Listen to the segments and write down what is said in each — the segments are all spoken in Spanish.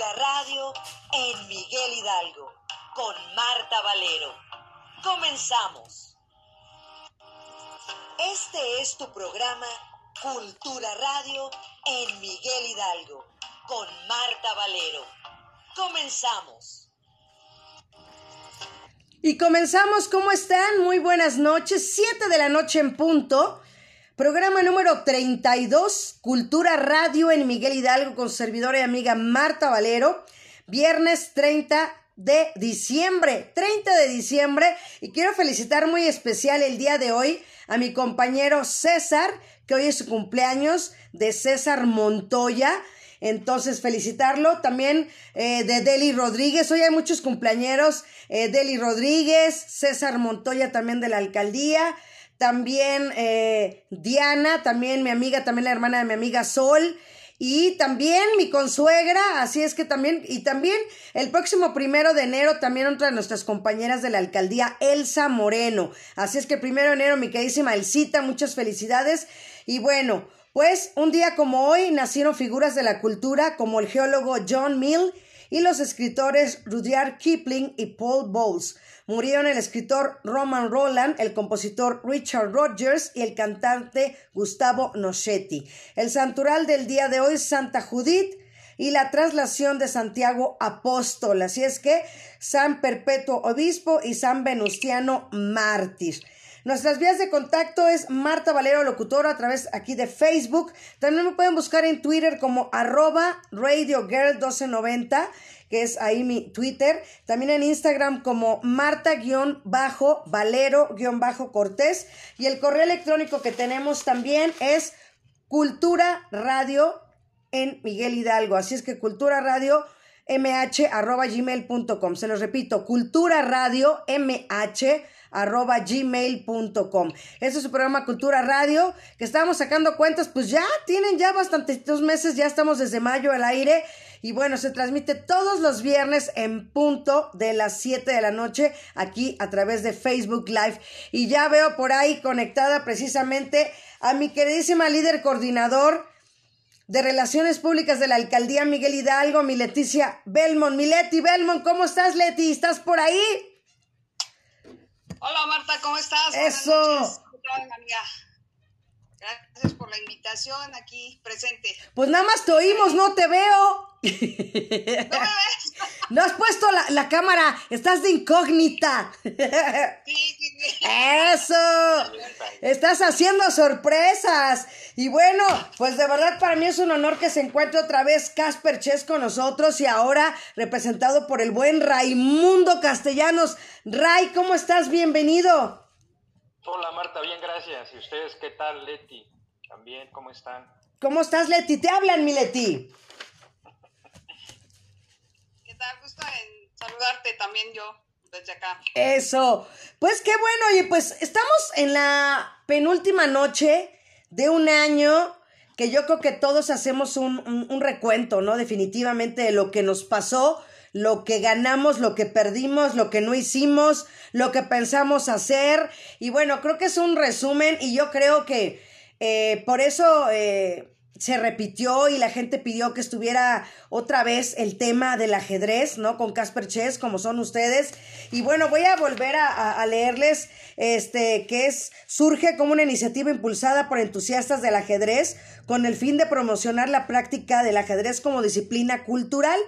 Cultura Radio en Miguel Hidalgo con Marta Valero. Comenzamos. Este es tu programa Cultura Radio en Miguel Hidalgo con Marta Valero. Comenzamos. Y comenzamos, ¿cómo están? Muy buenas noches, 7 de la noche en punto. Programa número 32, Cultura Radio en Miguel Hidalgo con servidora y amiga Marta Valero. Viernes 30 de diciembre, 30 de diciembre. Y quiero felicitar muy especial el día de hoy a mi compañero César, que hoy es su cumpleaños de César Montoya. Entonces, felicitarlo también eh, de Deli Rodríguez. Hoy hay muchos cumpleañeros. Eh, Deli Rodríguez, César Montoya también de la alcaldía también eh, Diana, también mi amiga, también la hermana de mi amiga Sol. Y también mi consuegra, así es que también, y también el próximo primero de enero también otra de nuestras compañeras de la alcaldía, Elsa Moreno. Así es que primero de enero, mi queridísima Elsita, muchas felicidades. Y bueno, pues un día como hoy nacieron figuras de la cultura como el geólogo John Mill y los escritores Rudyard Kipling y Paul Bowles. Murieron el escritor Roman Roland, el compositor Richard Rogers y el cantante Gustavo Nochetti. El santural del día de hoy Santa Judith y la traslación de Santiago Apóstol. Así es que San Perpetuo Obispo y San Venustiano Mártir. Nuestras vías de contacto es Marta Valero Locutora a través aquí de Facebook. También me pueden buscar en Twitter como arroba Radio Girl 1290 que es ahí mi Twitter. También en Instagram como Marta-Valero-Cortés. Y el correo electrónico que tenemos también es Cultura Radio en Miguel Hidalgo. Así es que Cultura Radio mh Se los repito, Cultura Radio mh arroba gmail.com. Este es su programa Cultura Radio, que estábamos sacando cuentas, pues ya tienen ya bastantes meses, ya estamos desde mayo al aire. Y bueno, se transmite todos los viernes en punto de las 7 de la noche aquí a través de Facebook Live. Y ya veo por ahí conectada precisamente a mi queridísima líder coordinador de Relaciones Públicas de la Alcaldía Miguel Hidalgo, mi Leticia Belmont. Mi Leti Belmont, ¿cómo estás, Leti? ¿Estás por ahí? Hola Marta, ¿cómo estás? Eso. Gracias por la invitación aquí presente. Pues nada más te oímos, no te veo. ¿No has puesto la, cámara, estás de incógnita. Sí, sí, sí. Eso. Estás haciendo sorpresas. Y bueno, pues de verdad para mí es un honor que se encuentre otra vez Casper Ches con nosotros y ahora representado por el buen Raimundo Castellanos. Ray, ¿cómo estás? Bienvenido. Hola Marta, bien, gracias. ¿Y ustedes qué tal, Leti? También, ¿cómo están? ¿Cómo estás, Leti? Te hablan, mi Leti. ¿Qué tal? Gusto en saludarte también yo desde acá. Eso. Pues qué bueno, y pues estamos en la penúltima noche de un año que yo creo que todos hacemos un, un recuento, ¿no? Definitivamente de lo que nos pasó lo que ganamos, lo que perdimos, lo que no hicimos, lo que pensamos hacer. Y bueno, creo que es un resumen y yo creo que eh, por eso eh, se repitió y la gente pidió que estuviera otra vez el tema del ajedrez, ¿no? Con Casper Chess, como son ustedes. Y bueno, voy a volver a, a, leerles este, que es, surge como una iniciativa impulsada por entusiastas del ajedrez con el fin de promocionar la práctica del ajedrez como disciplina cultural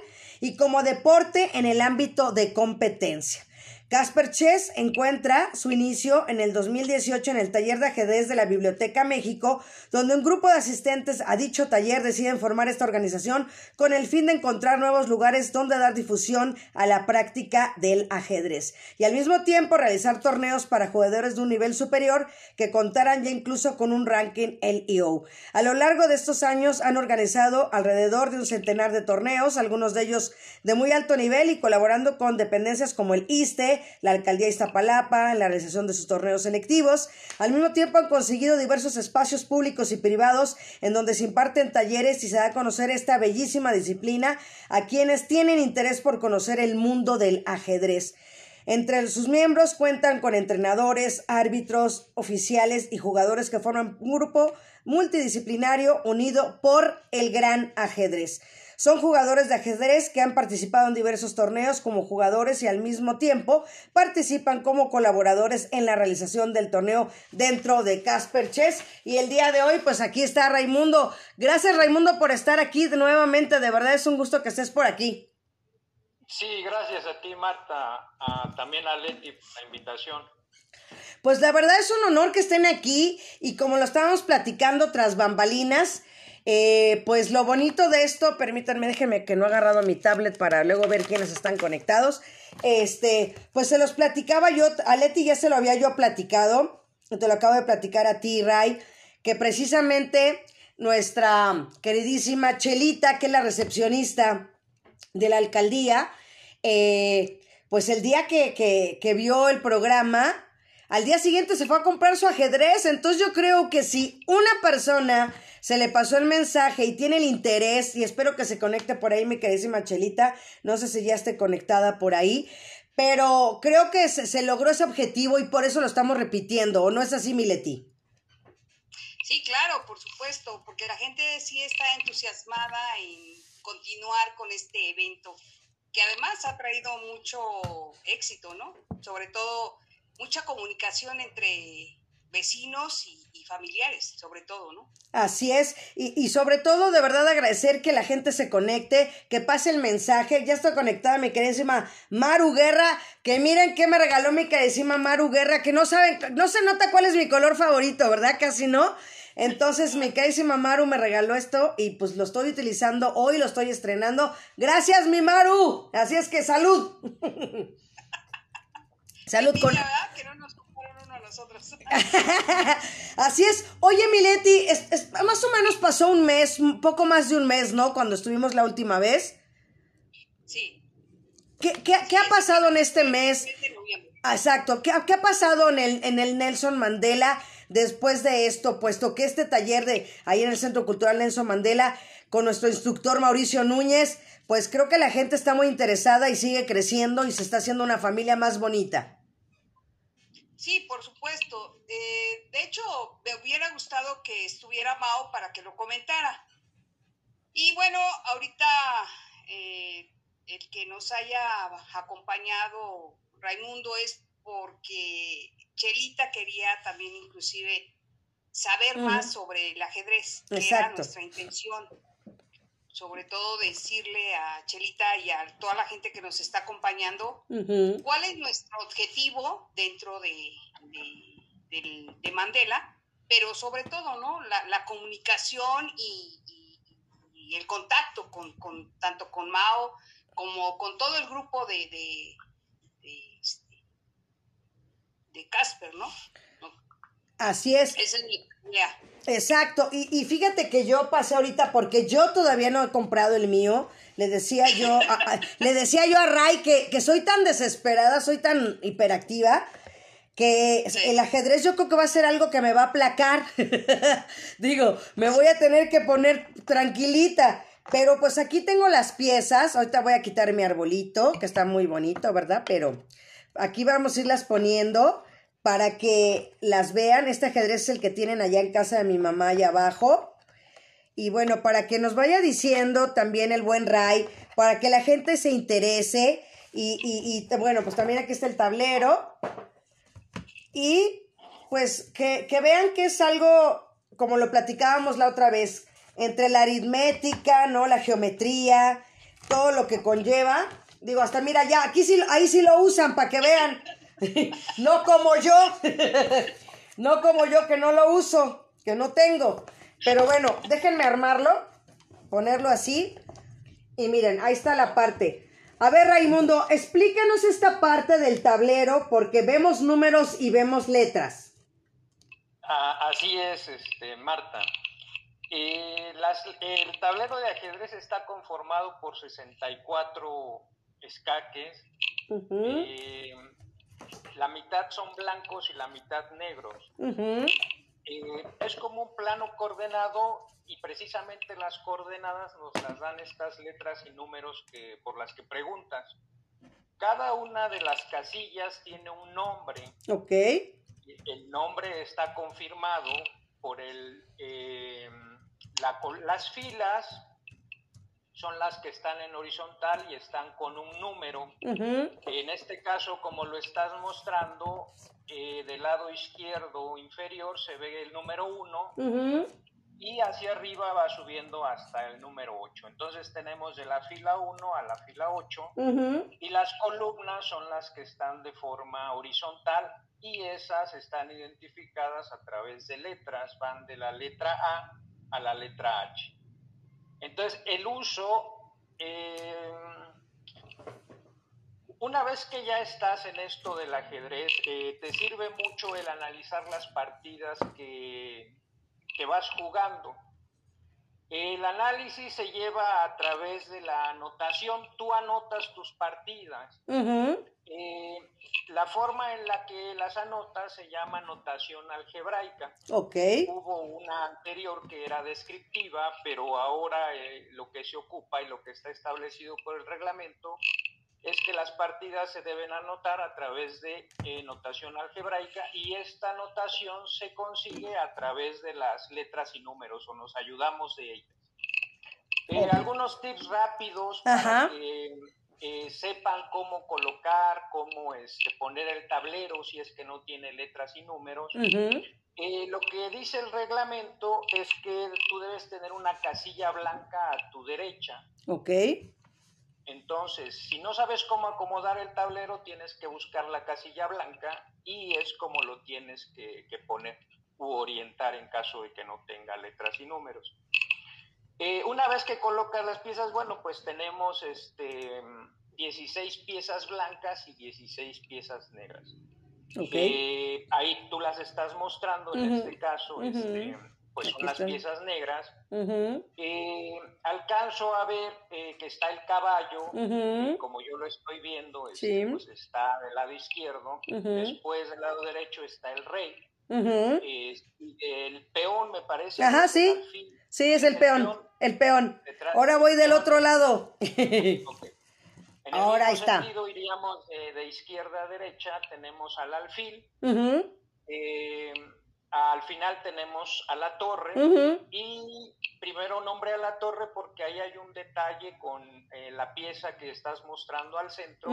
y como deporte en el ámbito de competencia. Casper Chess encuentra su inicio en el 2018 en el taller de ajedrez de la Biblioteca México, donde un grupo de asistentes a dicho taller deciden formar esta organización con el fin de encontrar nuevos lugares donde dar difusión a la práctica del ajedrez y al mismo tiempo realizar torneos para jugadores de un nivel superior que contaran ya incluso con un ranking LEO. A lo largo de estos años han organizado alrededor de un centenar de torneos, algunos de ellos de muy alto nivel y colaborando con dependencias como el ISTE, la alcaldía de Iztapalapa, en la realización de sus torneos selectivos. Al mismo tiempo han conseguido diversos espacios públicos y privados en donde se imparten talleres y se da a conocer esta bellísima disciplina a quienes tienen interés por conocer el mundo del ajedrez. Entre sus miembros cuentan con entrenadores, árbitros, oficiales y jugadores que forman un grupo multidisciplinario unido por el gran ajedrez. Son jugadores de ajedrez que han participado en diversos torneos como jugadores y al mismo tiempo participan como colaboradores en la realización del torneo dentro de Casper Chess. Y el día de hoy, pues aquí está Raimundo. Gracias Raimundo por estar aquí nuevamente. De verdad es un gusto que estés por aquí. Sí, gracias a ti Marta, también a Leti por la invitación. Pues la verdad es un honor que estén aquí y como lo estábamos platicando tras bambalinas, eh, pues lo bonito de esto, permítanme, déjenme que no he agarrado mi tablet para luego ver quiénes están conectados. Este, pues se los platicaba yo, a Leti ya se lo había yo platicado, te lo acabo de platicar a ti, Ray, que precisamente nuestra queridísima Chelita, que es la recepcionista de la alcaldía, eh, pues el día que, que, que vio el programa, al día siguiente se fue a comprar su ajedrez. Entonces yo creo que si una persona se le pasó el mensaje y tiene el interés, y espero que se conecte por ahí mi queridísima Chelita, no sé si ya esté conectada por ahí, pero creo que se, logró ese objetivo y por eso lo estamos repitiendo, ¿o no es así, Mileti? Sí, claro, por supuesto, porque la gente sí está entusiasmada en continuar con este evento, que además ha traído mucho éxito, ¿no? Sobre todo mucha comunicación entre vecinos y, familiares, sobre todo, ¿no? Así es, y, sobre todo de verdad agradecer que la gente se conecte, que pase el mensaje, ya está conectada mi queridísima Maru Guerra, que miren qué me regaló mi queridísima Maru Guerra, que no saben, no se nota cuál es mi color favorito, ¿verdad? Casi no. Entonces mi queridísima Maru me regaló esto y pues lo estoy utilizando hoy, lo estoy estrenando. Gracias mi Maru, así es que salud. Salud con... que no nos uno a nosotros. Así es. Oye, Mileti, es, más o menos pasó un mes, un poco más de un mes, ¿no? Cuando estuvimos la última vez. Sí. ¿Qué, qué, qué ha pasado en este mes? Exacto. ¿Qué, ¿Qué, ha pasado en el, en el Nelson Mandela después de esto? Puesto que este taller de ahí en el Centro Cultural Nelson Mandela con nuestro instructor Mauricio Núñez, pues creo que la gente está muy interesada y sigue creciendo y se está haciendo una familia más bonita. Sí, por supuesto. Eh, de hecho, me hubiera gustado que estuviera Mao para que lo comentara. Y bueno, ahorita eh, el que nos haya acompañado Raimundo es porque Chelita quería también inclusive saber más sobre el ajedrez, que era nuestra intención sobre todo decirle a Chelita y a toda la gente que nos está acompañando cuál es nuestro objetivo dentro de, de, Mandela, pero sobre todo, ¿no? La, comunicación y, el contacto con, con, tanto con Mao como con todo el grupo de, de, de Casper, ¿no? Así es. Esa es mi idea. Exacto, y, y, fíjate que yo pasé ahorita porque yo todavía no he comprado el mío. Le decía yo, le decía yo a Ray que, que, soy tan desesperada, soy tan hiperactiva, que el ajedrez yo creo que va a ser algo que me va a aplacar. Digo, me voy a tener que poner tranquilita. Pero pues aquí tengo las piezas. Ahorita voy a quitar mi arbolito, que está muy bonito, ¿verdad? Pero aquí vamos a irlas poniendo para que las vean. Este ajedrez es el que tienen allá en casa de mi mamá allá abajo. Y bueno, para que nos vaya diciendo también el buen Ray, para que la gente se interese. Y, y, bueno, pues también aquí está el tablero. Y pues que, que vean que es algo, como lo platicábamos la otra vez, entre la aritmética, ¿no? La geometría, todo lo que conlleva. Digo, hasta mira, ya, aquí sí, ahí sí lo usan para que vean. no como yo, no como yo que no lo uso, que no tengo. Pero bueno, déjenme armarlo, ponerlo así. Y miren, ahí está la parte. A ver, Raimundo, explícanos esta parte del tablero porque vemos números y vemos letras. Ah, así es, este, Marta. Eh, el tablero de ajedrez está conformado por 64 escaques la mitad son blancos y la mitad negros. Eh, es como un plano coordenado y precisamente las coordenadas nos las dan estas letras y números que, por las que preguntas. Cada una de las casillas tiene un nombre. Ok. El nombre está confirmado por el, eh, las filas son las que están en horizontal y están con un número. En este caso, como lo estás mostrando, eh, del lado izquierdo inferior se ve el número 1 y hacia arriba va subiendo hasta el número 8. Entonces tenemos de la fila 1 a la fila 8 y las columnas son las que están de forma horizontal y esas están identificadas a través de letras, van de la letra A a la letra H. Entonces el uso, eh, una vez que ya estás en esto del ajedrez, eh, te sirve mucho el analizar las partidas que que vas jugando. El análisis se lleva a través de la anotación. Tú anotas tus partidas. Eh, la forma en la que las anotas se llama anotación algebraica. Okay. Hubo una anterior que era descriptiva, pero ahora eh, lo que se ocupa y lo que está establecido por el reglamento es que las partidas se deben anotar a través de eh, notación algebraica y esta notación se consigue a través de las letras y números o nos ayudamos de ellas. Eh, algunos tips rápidos para que eh, sepan cómo colocar, cómo este, poner el tablero si es que no tiene letras y números. lo que dice el reglamento es que tú debes tener una casilla blanca a tu derecha. Ok. Entonces, si no sabes cómo acomodar el tablero, tienes que buscar la casilla blanca y es como lo tienes que, poner u orientar en caso de que no tenga letras y números. Eh, una vez que colocas las piezas, bueno, pues tenemos este, 16 piezas blancas y 16 piezas negras. Okay. Eh, ahí tú las estás mostrando, en este caso, este, pues son las piezas negras. Eh, alcanzo a ver eh, que está el caballo, como yo lo estoy viendo, este, pues está del lado izquierdo, después del lado derecho está el rey, el peón me parece. Ajá, sí, sí, es el, peón, el peón. Ahora voy del otro lado. En el Ahora mismo está. sentido iríamos de izquierda a derecha, tenemos al alfil, eh, al final tenemos a la torre y primero nombre a la torre porque ahí hay un detalle con eh, la pieza que estás mostrando al centro,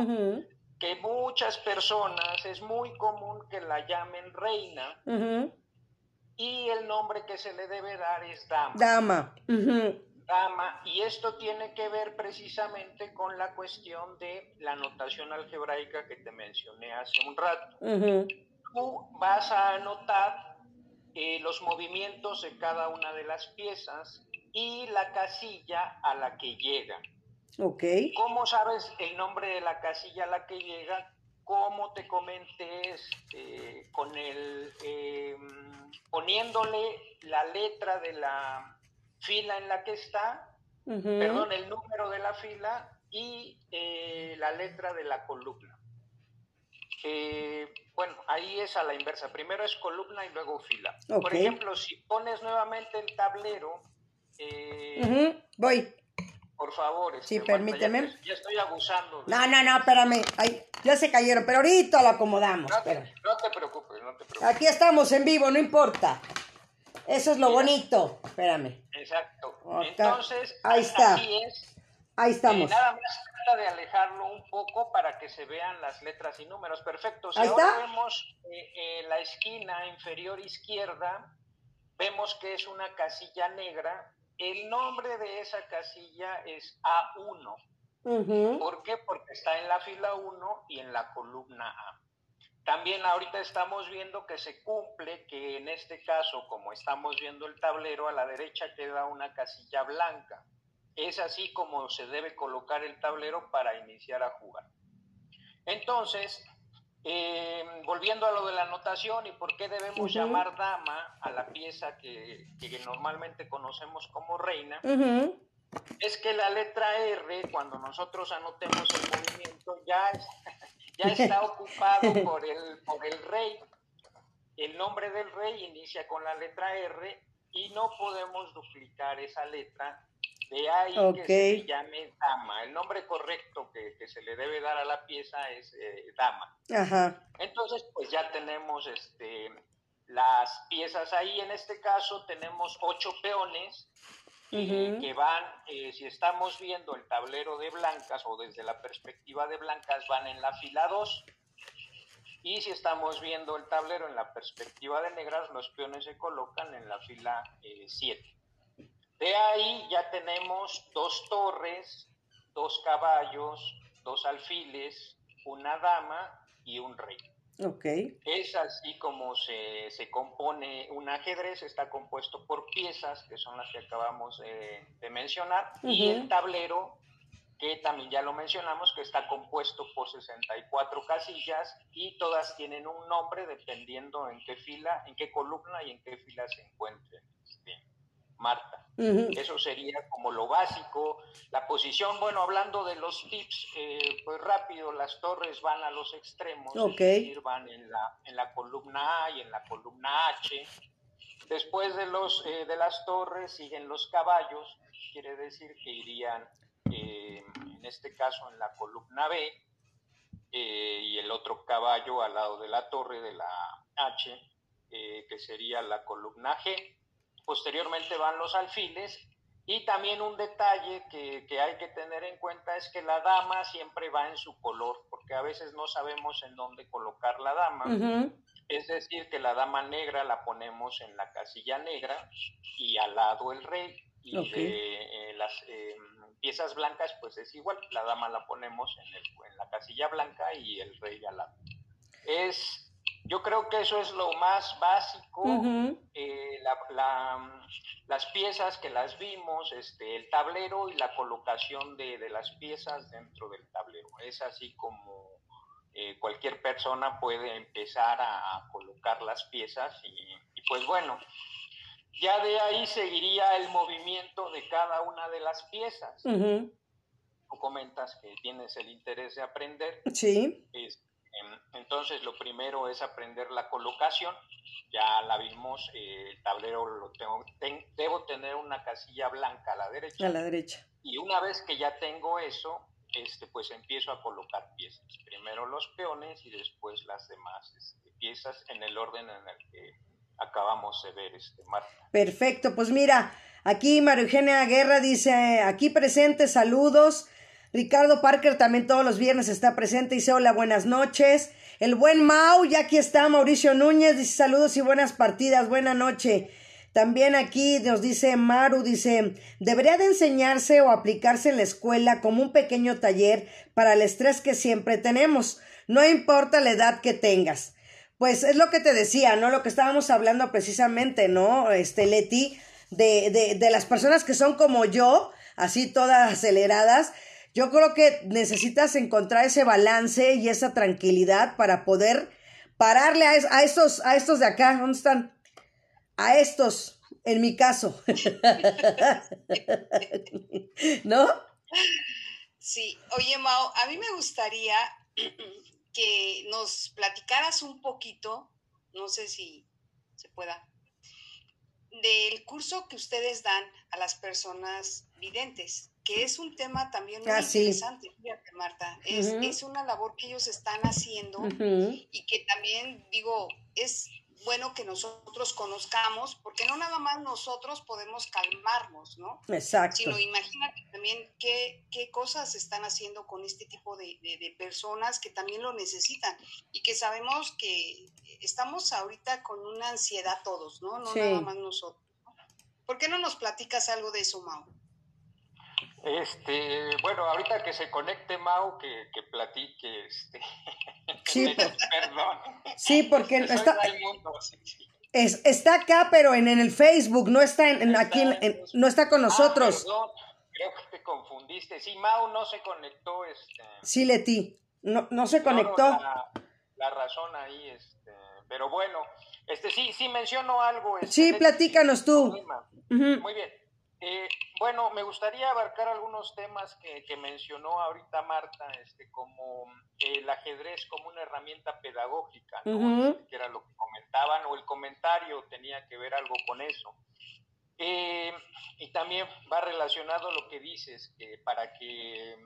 que muchas personas es muy común que la llamen reina y el nombre que se le debe dar es dama. Dama. Dama, y esto tiene que ver precisamente con la cuestión de la notación algebraica que te mencioné hace un rato. Tú vas a anotar eh, los movimientos de cada una de las piezas y la casilla a la que llega. Ok. ¿Cómo sabes el nombre de la casilla a la que llega? Como te comenté, este, con el, em, poniéndole la letra de la fila en la que está, perdón, el número de la fila y eh, la letra de la columna. Bueno, ahí es a la inversa. Primero es columna y luego fila. Por ejemplo, si pones nuevamente el tablero. Eh, Voy. Por favor. sí, este, permíteme. ya, estoy abusando. No, no, no, espérame. Ay, ya se cayeron, pero ahorita lo acomodamos. No te, preocupes, no te preocupes. Aquí estamos en vivo, no importa. Eso es lo bonito. Espérame. Exacto. Entonces, ahí está. Es. Ahí estamos. Eh, nada más de alejarlo un poco para que se vean las letras y números. Perfecto. Si ahora vemos eh, la esquina inferior izquierda, vemos que es una casilla negra. El nombre de esa casilla es A1. ¿Por qué? Porque está en la fila 1 y en la columna A. También ahorita estamos viendo que se cumple que en este caso, como estamos viendo el tablero, a la derecha queda una casilla blanca. Es así como se debe colocar el tablero para iniciar a jugar. Entonces, eh, volviendo a lo de la anotación y por qué debemos llamar dama a la pieza que, normalmente conocemos como reina, es que la letra R, cuando nosotros anotemos el movimiento, ya, ya está ocupado por el, por el rey. El nombre del rey inicia con la letra R y no podemos duplicar esa letra de ahí que se llame dama. El nombre correcto que, se le debe dar a la pieza es eh, dama. Entonces, pues ya tenemos este, las piezas ahí. En este caso tenemos ocho peones que van, eh, si estamos viendo el tablero de blancas o desde la perspectiva de blancas, van en la fila 2. Y si estamos viendo el tablero en la perspectiva de negras, los peones se colocan en la fila 7. De ahí ya tenemos dos torres, dos caballos, dos alfiles, una dama y un rey. Okay. Es así como se, se, compone un ajedrez, está compuesto por piezas, que son las que acabamos de mencionar, y el tablero, que también ya lo mencionamos, que está compuesto por 64 casillas y todas tienen un nombre dependiendo en qué fila, en qué columna y en qué fila se encuentren. Marta. Eso sería como lo básico. La posición, bueno, hablando de los tips, eh, pues rápido, las torres van a los extremos, es decir, van en la, en la columna A y en la columna H. Después de, los, eh, de las torres siguen los caballos, quiere decir que irían, eh, en este caso, en la columna B, y el otro caballo al lado de la torre de la H, que sería la columna G posteriormente van los alfiles y también un detalle que, hay que tener en cuenta es que la dama siempre va en su color, porque a veces no sabemos en dónde colocar la dama. Es decir, que la dama negra la ponemos en la casilla negra y al lado el rey. Y de, eh, las eh, piezas blancas, pues es igual, la dama la ponemos en, el, en la casilla blanca y el rey al lado. Es yo creo que eso es lo más básico. Eh, las piezas que las vimos, este, el tablero y la colocación de, las piezas dentro del tablero. Es así como eh, cualquier persona puede empezar a, colocar las piezas y, pues bueno, ya de ahí seguiría el movimiento de cada una de las piezas. Tú comentas que tienes el interés de aprender. Sí. Entonces, lo primero es aprender la colocación. Ya la vimos, eh, el tablero lo tengo, debo tener una casilla blanca a la derecha. A la derecha. Y una vez que ya tengo eso, este, pues empiezo a colocar piezas. Primero los peones y después las demás este, piezas en el orden en el que acabamos de ver, este, Marta. Perfecto, pues mira, aquí María Eugenia Guerra dice, aquí presente, saludos. Ricardo Parker también todos los viernes está presente. Dice hola, buenas noches. El buen Mau, ya aquí está Mauricio Núñez. Dice saludos y buenas partidas. Buena noche. También aquí nos dice Maru, dice, debería de enseñarse o aplicarse en la escuela como un pequeño taller para el estrés que siempre tenemos. No importa la edad que tengas. Pues es lo que te decía, ¿no? Lo que estábamos hablando precisamente, ¿no? Este, Leti, de, de, de las personas que son como yo, así todas aceleradas, yo creo que necesitas encontrar ese balance y esa tranquilidad para poder pararle a, a estos, a estos de acá. ¿Dónde están? A estos, en mi caso. ¿No? Sí, oye Mao, a mí me gustaría que nos platicaras un poquito, no sé si se pueda, del curso que ustedes dan a las personas videntes que es un tema también muy ah, interesante, fíjate, Marta. Es, es, una labor que ellos están haciendo y que también, digo, es bueno que nosotros conozcamos, porque no nada más nosotros podemos calmarnos, ¿no? Exacto. Sino imagínate también qué, qué cosas están haciendo con este tipo de, de, personas que también lo necesitan y que sabemos que estamos ahorita con una ansiedad todos, ¿no? No nada más nosotros. ¿Por qué no nos platicas algo de eso, Mau? Este, bueno, ahorita que se conecte Mau, que, que platique, este, sí, perdón. Sí, porque está, Es, está acá, pero en, en, el Facebook, no está en, aquí, no está con ah, nosotros. perdón, creo que te confundiste. Sí, Mau no se conectó, este. Sí, Leti, no, no se conectó. La, la, razón ahí, este, pero bueno, este sí, sí menciono algo. Este, sí, platícanos tú. Muy bien. Eh, bueno, me gustaría abarcar algunos temas que, mencionó ahorita Marta, este, como el ajedrez como una herramienta pedagógica, que era lo que comentaban, o el comentario tenía que ver algo con eso. Eh, y también va relacionado a lo que dices, que para que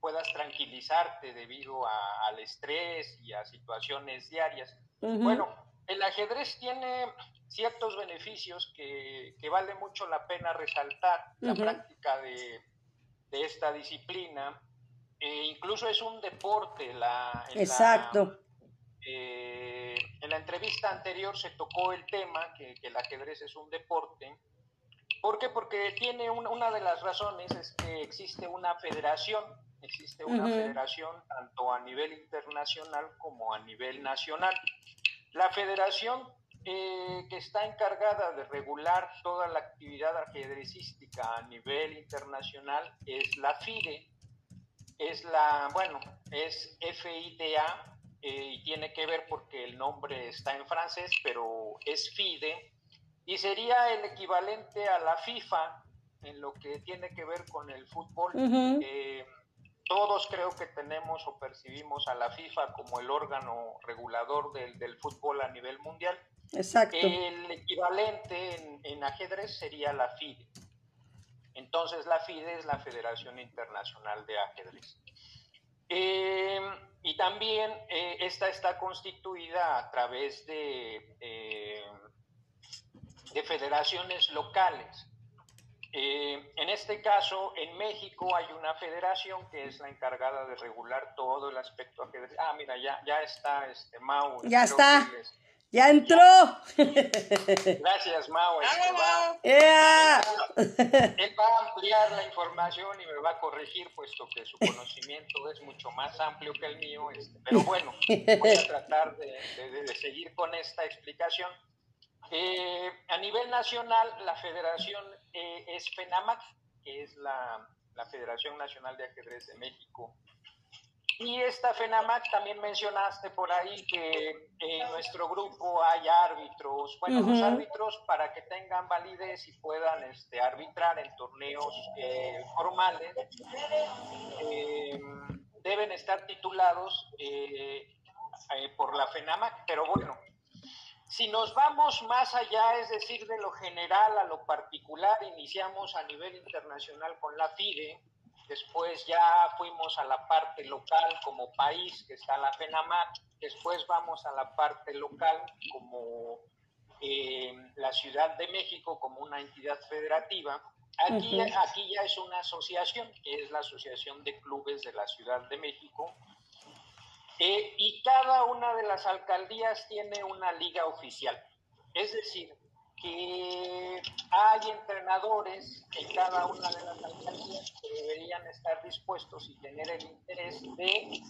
puedas tranquilizarte debido al estrés y a situaciones diarias. Bueno, el ajedrez tiene ciertos beneficios que, vale mucho la pena resaltar la práctica de, esta disciplina. E incluso es un deporte. La, Exacto. Eh, en la entrevista anterior se tocó el tema que, el ajedrez es un deporte. ¿Por qué? Porque tiene una de las razones es que existe una federación, existe una federación tanto a nivel internacional como a nivel nacional. La federación eh, que está encargada de regular toda la actividad ajedrecística a nivel internacional es la FIDE, es la, bueno, es FIDA eh, y tiene que ver porque el nombre está en francés, pero es FIDE y sería el equivalente a la FIFA en lo que tiene que ver con el fútbol. Eh, todos creo que tenemos o percibimos a la FIFA como el órgano regulador del, del fútbol a nivel mundial. Exacto. El equivalente en, ajedrez sería la FIDE. Entonces la FIDE es la Federación Internacional de Ajedrez. Eh, y también eh, esta está constituida a través de, eh, de federaciones locales. En este caso, en México hay una federación que es la encargada de regular todo el aspecto ajedrez. Ah, mira, ya, ya está este Mau. Ya está. ¡Ya entró! Gracias, Mau. Él va a ampliar la información y me va a corregir, puesto que su conocimiento es mucho más amplio que el mío. Este, pero bueno, voy a tratar de, seguir con esta explicación. Eh, a nivel nacional, la federación eh, es FENAMAC, que es la, la Federación Nacional de Ajedrez de México. Y esta FENAMAC también mencionaste por ahí que en nuestro grupo hay árbitros, bueno, los árbitros para que tengan validez y puedan este, arbitrar en torneos eh, formales, eh, deben estar titulados eh, por la FENAMAC, pero bueno, si nos vamos más allá, es decir, de lo general a lo particular, iniciamos a nivel internacional con la FIDE, después ya fuimos a la parte local como país, que está la FENAMAC, después vamos a la parte local como eh, la Ciudad de México, como una entidad federativa. Aquí, aquí ya es una asociación, que es la Asociación de Clubes de la Ciudad de México, eh, y cada una de las alcaldías tiene una liga oficial. Es decir, que hay entrenadores en cada una de las alcaldías que deberían estar dispuestos y tener el interés de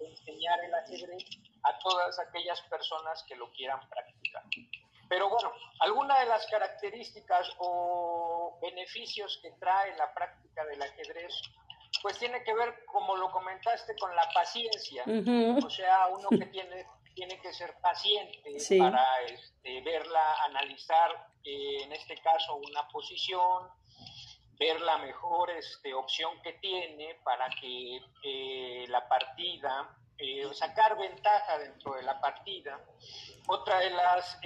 enseñar el ajedrez a todas aquellas personas que lo quieran practicar. Pero bueno, alguna de las características o beneficios que trae la práctica del ajedrez, pues tiene que ver, como lo comentaste, con la paciencia. O sea, uno que tiene tiene que ser paciente para este, verla, analizar, eh, en este caso, una posición, ver la mejor este, opción que tiene para que eh, la partida, eh, sacar ventaja dentro de la partida. Otra de las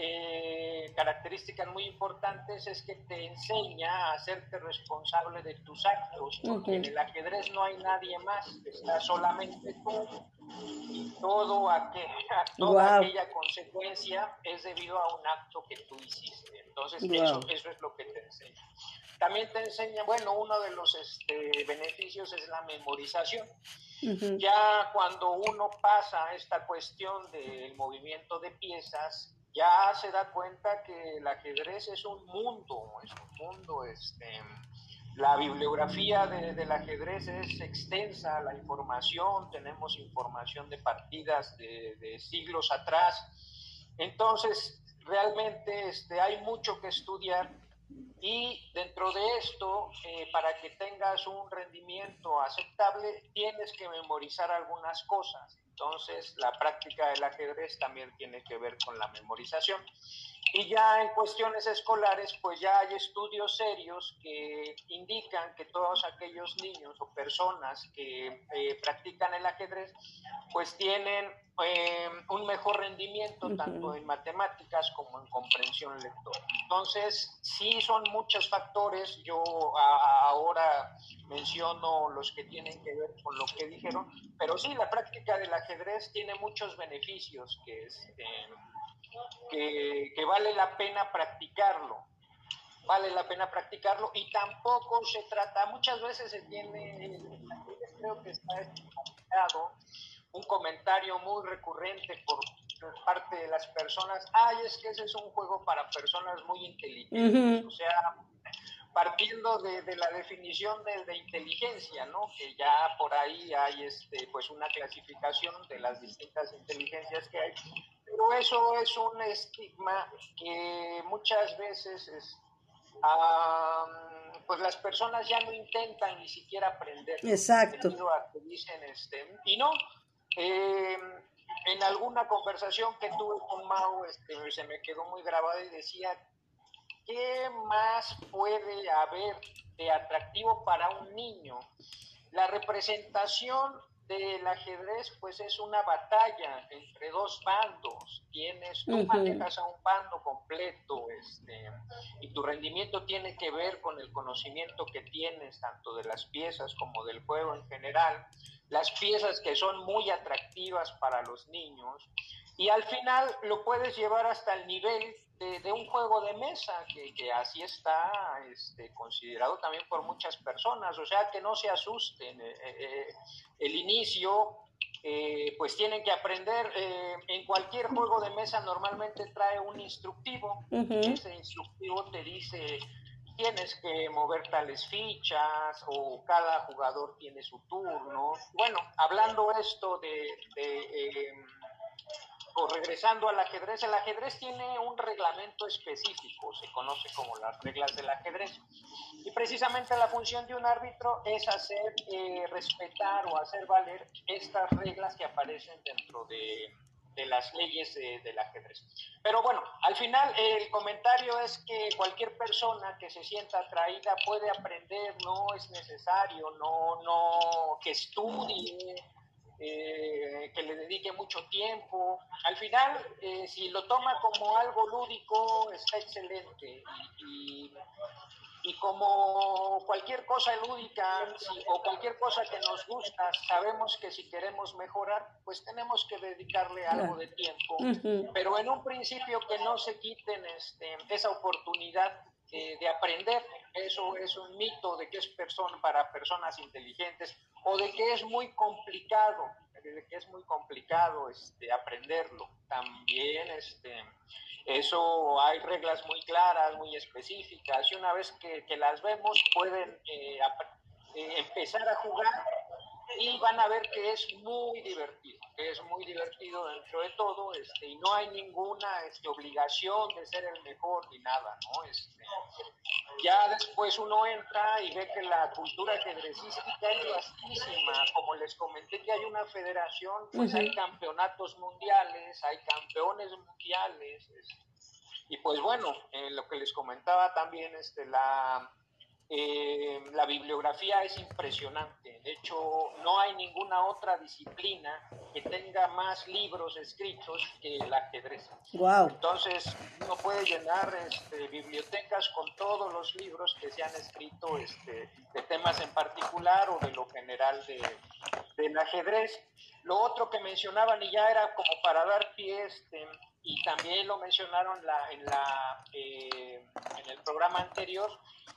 características muy importantes es que te enseña a hacerte responsable de tus actos, porque en el ajedrez no hay nadie más, está solamente tú y todo aquella, toda aquella consecuencia es debido a un acto que tú hiciste. Entonces, eso, eso es lo que te enseña. También te enseña, bueno, uno de los este, beneficios es la memorización. Ya cuando uno pasa esta cuestión del movimiento de piezas, ya se da cuenta que el ajedrez es un mundo, es un mundo este, la bibliografía del ajedrez es extensa, la información, tenemos información de partidas de, siglos atrás. Entonces, realmente este, hay mucho que estudiar y dentro de esto, eh, para que tengas un rendimiento aceptable, tienes que memorizar algunas cosas. Entonces, la práctica del ajedrez también tiene que ver con la memorización. Y ya en cuestiones escolares, pues ya hay estudios serios que indican que todos aquellos niños o personas que eh, practican el ajedrez, pues tienen eh, un mejor rendimiento tanto en matemáticas como en comprensión lectora. Entonces, sí son muchos factores, yo ahora menciono los que tienen que ver con lo que dijeron, pero sí, la práctica del ajedrez tiene muchos beneficios que... es... Este, que, que vale la pena practicarlo. Vale la pena practicarlo y tampoco se trata, muchas veces se tiene, creo que está explicado, un comentario muy recurrente por parte de las personas, ay, es que ese es un juego para personas muy inteligentes, o sea, partiendo de, la definición de, de, inteligencia, ¿no? Que ya por ahí hay este, pues una clasificación de las distintas inteligencias que hay, pero eso es un estigma que muchas veces es, pues las personas ya no intentan ni siquiera aprender. Exacto. dicen, este, y no, eh, en alguna conversación que tuve con Mao, este, se me quedó muy grabada y decía, ¿qué más puede haber de atractivo para un niño? La representación del ajedrez pues es una batalla entre dos bandos. Tienes, tú manejas a un bando completo, este, y tu rendimiento tiene que ver con el conocimiento que tienes tanto de las piezas como del juego en general. Las piezas que son muy atractivas para los niños y al final lo puedes llevar hasta el nivel de, un juego de mesa, que, así está este, considerado también por muchas personas, o sea, que no se asusten. Eh, eh, eh, el inicio, pues tienen que aprender, en cualquier juego de mesa normalmente trae un instructivo, ese instructivo te dice tienes que mover tales fichas o cada jugador tiene su turno. Bueno, hablando esto de, de o regresando al ajedrez, el ajedrez tiene un reglamento específico, se conoce como las reglas del ajedrez. Y precisamente la función de un árbitro es hacer eh, respetar o hacer valer estas reglas que aparecen dentro de, las leyes del ajedrez. Pero bueno, al final el comentario es que cualquier persona que se sienta atraída puede aprender, no es necesario, no, no, que estudie, eh, que le dedique mucho tiempo. Al final, eh, si lo toma como algo lúdico, está excelente. Y, y, como cualquier cosa lúdica o cualquier cosa que nos gusta, sabemos que si queremos mejorar, pues tenemos que dedicarle algo de tiempo. Pero en un principio que no se quiten este, esa oportunidad eh, de aprender. Eso es un mito de que es persona para personas inteligentes o de que es muy complicado, de que es muy complicado este, aprenderlo. También este, eso hay reglas muy claras, muy específicas y una vez que, las vemos pueden eh, eh, empezar a jugar y van a ver que es muy divertido, que es muy divertido dentro de todo, este, y no hay ninguna este, obligación de ser el mejor ni nada, ¿no? Este, ya después uno entra y ve que la cultura ajedrecística es vastísima, como les comenté que hay una federación, pues hay campeonatos mundiales, hay campeones mundiales, este, y pues bueno, lo que les comentaba también, este, la eh, la bibliografía es impresionante. De hecho, no hay ninguna otra disciplina que tenga más libros escritos que el ajedrez. Wow. Entonces, uno puede llenar este, bibliotecas con todos los libros que se han escrito este, de temas en particular o de lo general de, del ajedrez. Lo otro que mencionaban, y ya era como para dar pie, este, y también lo mencionaron la, en, la, eh, en el programa anterior,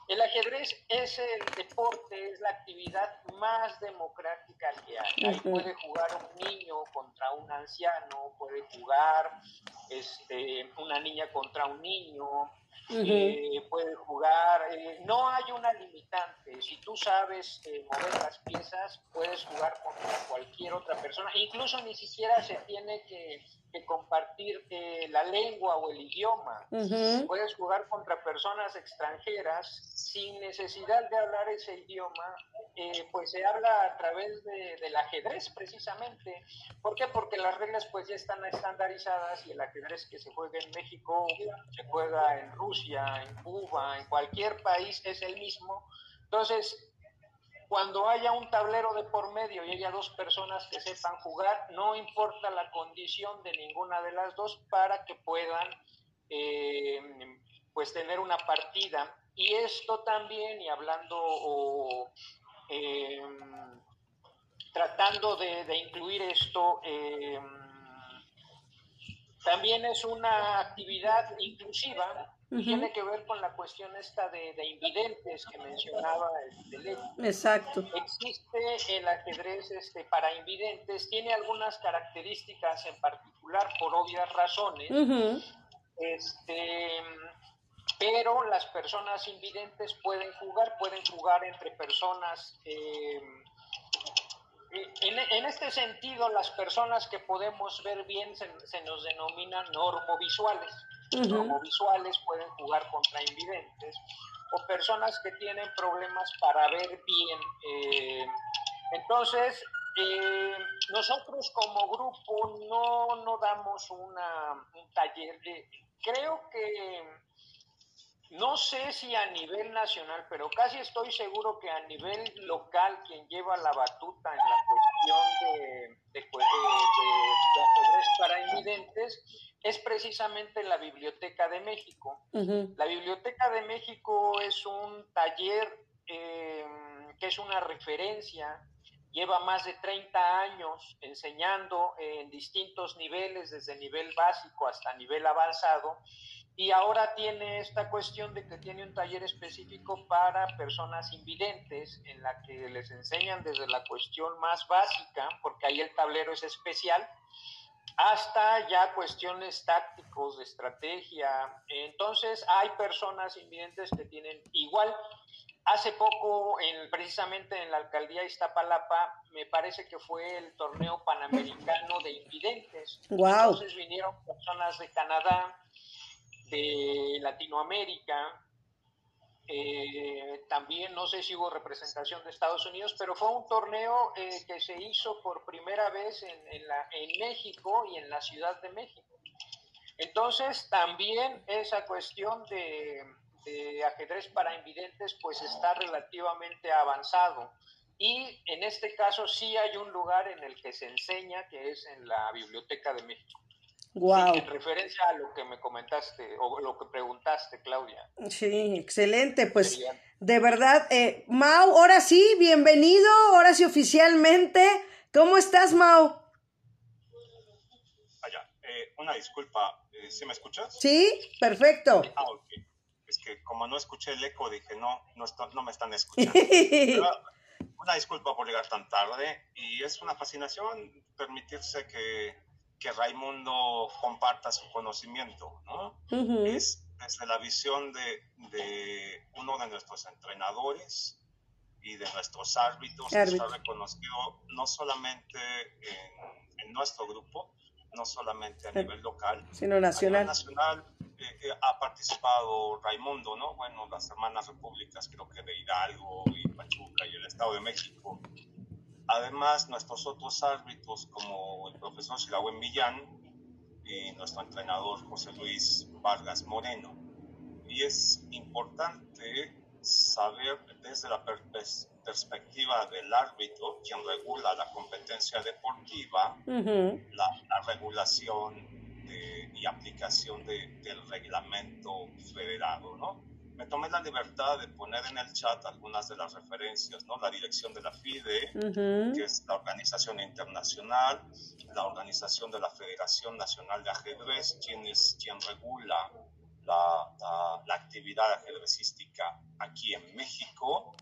el ajedrez es el deporte, es la actividad más democrática que hay. Ahí puede jugar un niño contra un anciano, puede jugar este, una niña contra un niño, eh, puede jugar, eh, no hay una limitante, si tú sabes eh, mover las piezas, puedes jugar contra cualquier otra persona, incluso ni siquiera se tiene que, compartir la lengua o el idioma, puedes jugar contra personas extranjeras sin necesidad de hablar ese idioma, pues se habla a través de, del ajedrez precisamente, ¿por qué? Porque las reglas pues ya están estandarizadas y el ajedrez que se juega en México se juega en Rusia, en Cuba, en cualquier país es el mismo. Entonces, cuando haya un tablero de por medio y haya dos personas que sepan jugar, no importa la condición de ninguna de las dos para que puedan eh, pues tener una partida. Y esto también, y hablando o em, tratando de, incluir esto, em, también es una actividad inclusiva tiene que ver con la cuestión esta de, invidentes que mencionaba el Exacto. Existe el ajedrez este, para invidentes, tiene algunas características en particular por obvias razones, este, pero las personas invidentes pueden jugar, pueden jugar entre personas... Eh, en, este sentido, las personas que podemos ver bien se, nos denominan normovisuales. Normovisuales pueden jugar contra invidentes o personas que tienen problemas para ver bien. Eh, entonces, eh, nosotros como grupo no, no damos una, un taller de... Creo que no sé si a nivel nacional, pero casi estoy seguro que a nivel local quien lleva la batuta en la cuestión de, de, ajedrez para invidentes es precisamente la Biblioteca de México. La Biblioteca de México es un taller eh, que es una referencia, lleva más de 30 años enseñando en distintos niveles, desde nivel básico hasta nivel avanzado, y ahora tiene esta cuestión de que tiene un taller específico para personas invidentes en la que les enseñan desde la cuestión más básica, porque ahí el tablero es especial, hasta ya cuestiones tácticos de estrategia. Entonces hay personas invidentes que tienen igual. Hace poco, en, precisamente en la alcaldía Iztapalapa, me parece que fue el torneo panamericano de invidentes. Entonces vinieron personas de Canadá, de Latinoamérica. Eh, también no sé si hubo representación de Estados Unidos, pero fue un torneo eh, que se hizo por primera vez en, en México y en la Ciudad de México. Entonces, también esa cuestión de, de ajedrez para invidentes pues está relativamente avanzado. Y en este caso sí hay un lugar en el que se enseña, que es en la Biblioteca de México. Wow. en referencia a lo que me comentaste o lo que preguntaste, Claudia. Sí, excelente. Pues de verdad, eh, Mau, ahora sí, bienvenido, ahora sí oficialmente. ¿Cómo estás, Mau? Allá, eh, una disculpa, eh, ¿sí me escuchas? Sí, perfecto. Ah, ok. Es que como no escuché el eco, dije, no, no, no me están escuchando. una disculpa por llegar tan tarde y es una fascinación permitirse que que Raimundo comparta su conocimiento, ¿no? Es desde la visión de, de, uno de nuestros entrenadores y de nuestros árbitros, que está reconocido no solamente en, en, nuestro grupo, no solamente a nivel local, sino nacional. A nivel nacional eh, eh, ha participado Raimundo, ¿no? Bueno, las hermanas repúblicas, creo que de Hidalgo y Pachuca y el Estado de México, Además, nuestros otros árbitros, como el profesor Shirawen Millán y nuestro entrenador José Luis Vargas Moreno. Y es importante saber desde la perspectiva del árbitro, quien regula la competencia deportiva, la, regulación y aplicación del reglamento federado, ¿no? Me tomé la libertad de poner en el chat algunas de las referencias, ¿no? La dirección de la FIDE, que es la organización internacional, la organización de la Federación Nacional de Ajedrez, quien es quien regula la, la, actividad ajedrecística aquí en México.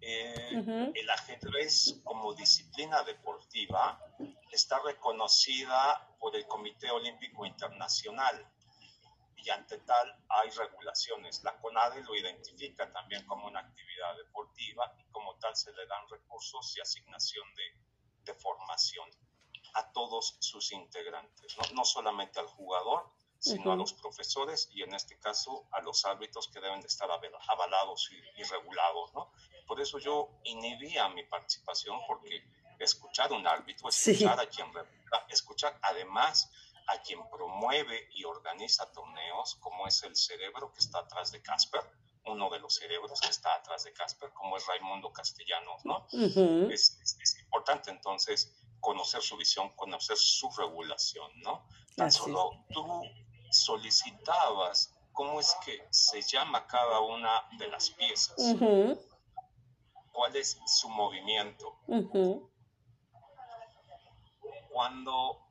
Eh, el ajedrez como disciplina deportiva está reconocida por el Comité Olímpico Internacional y ante tal hay regulaciones. La CONADE lo identifica también como una actividad deportiva y como tal se le dan recursos y asignación de, de formación a todos sus integrantes, no, no solamente al jugador, sino a los profesores y en este caso a los árbitros que deben de estar avalados y, regulados. ¿no? Por eso yo inhibía mi participación porque escuchar un árbitro, escuchar a quien escuchar además a quien promueve y organiza torneos, como es el cerebro que está atrás de Casper, uno de los cerebros que está atrás de Casper, como es Raimundo Castellanos, ¿no? es, importante entonces conocer su visión, conocer su regulación, ¿no? Tan solo tú solicitabas cómo es que se llama cada una de las piezas, cuál es su movimiento. Cuando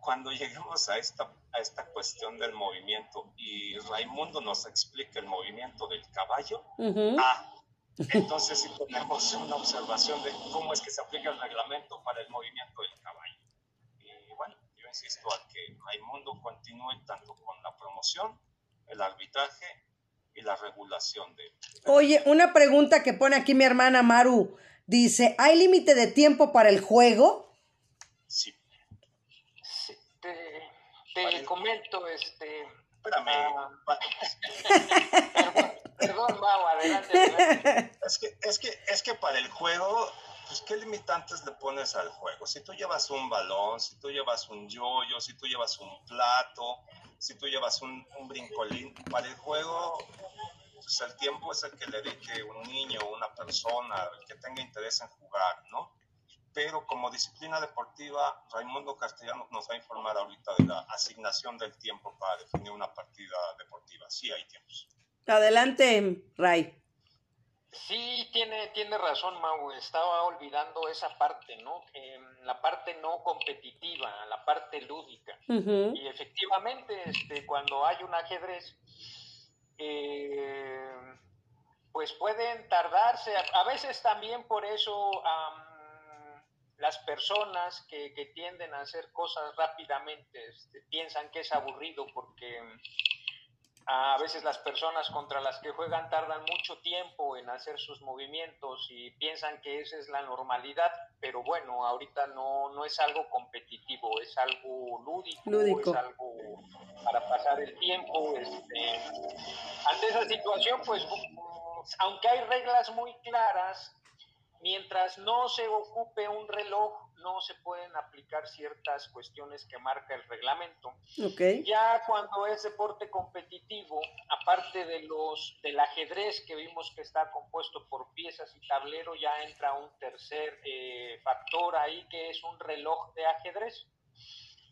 cuando lleguemos a esta, a esta cuestión del movimiento y Raimundo nos explique el movimiento del caballo, ah, entonces sí tenemos una observación de cómo es que se aplica el reglamento para el movimiento del caballo. Y bueno, yo insisto a que Raimundo continúe tanto con la promoción, el arbitraje y la regulación de... Oye, una pregunta que pone aquí mi hermana Maru. Dice, ¿hay límite de tiempo para el juego? Sí. Te, comento, este... Espérame. Ah, perdón, Mau, adelante, Es que, es, que, es que para el juego, pues, ¿qué limitantes le pones al juego? Si tú llevas un balón, si tú llevas un yoyo, si tú llevas un plato, si tú llevas un, un brincolín, para el juego pues el tiempo es el que le dedique un niño, una persona, el que tenga interés en jugar, ¿no? Pero como disciplina deportiva, Raimundo Castellanos nos va a informar ahorita de la asignación del tiempo para definir una partida deportiva. Sí, hay tiempos. Adelante, Ray. Sí, tiene, tiene razón, Mau. Estaba olvidando esa parte, ¿no? la parte no competitiva, la parte lúdica. Y efectivamente, este, cuando hay un ajedrez, eh, pues pueden tardarse. A, veces también por eso las personas que, tienden a hacer cosas rápidamente este, piensan que es aburrido porque a veces las personas contra las que juegan tardan mucho tiempo en hacer sus movimientos y piensan que esa es la normalidad, pero bueno, ahorita no, no es algo competitivo, es algo lúdico, es algo para pasar el tiempo. Este, ante esa situación, pues aunque hay reglas muy claras, mientras no se ocupe un reloj no se pueden aplicar ciertas cuestiones que marca el reglamento. Ya cuando es deporte competitivo, aparte de los del ajedrez que vimos que está compuesto por piezas y tablero, ya entra un tercer eh, factor ahí que es un reloj de ajedrez.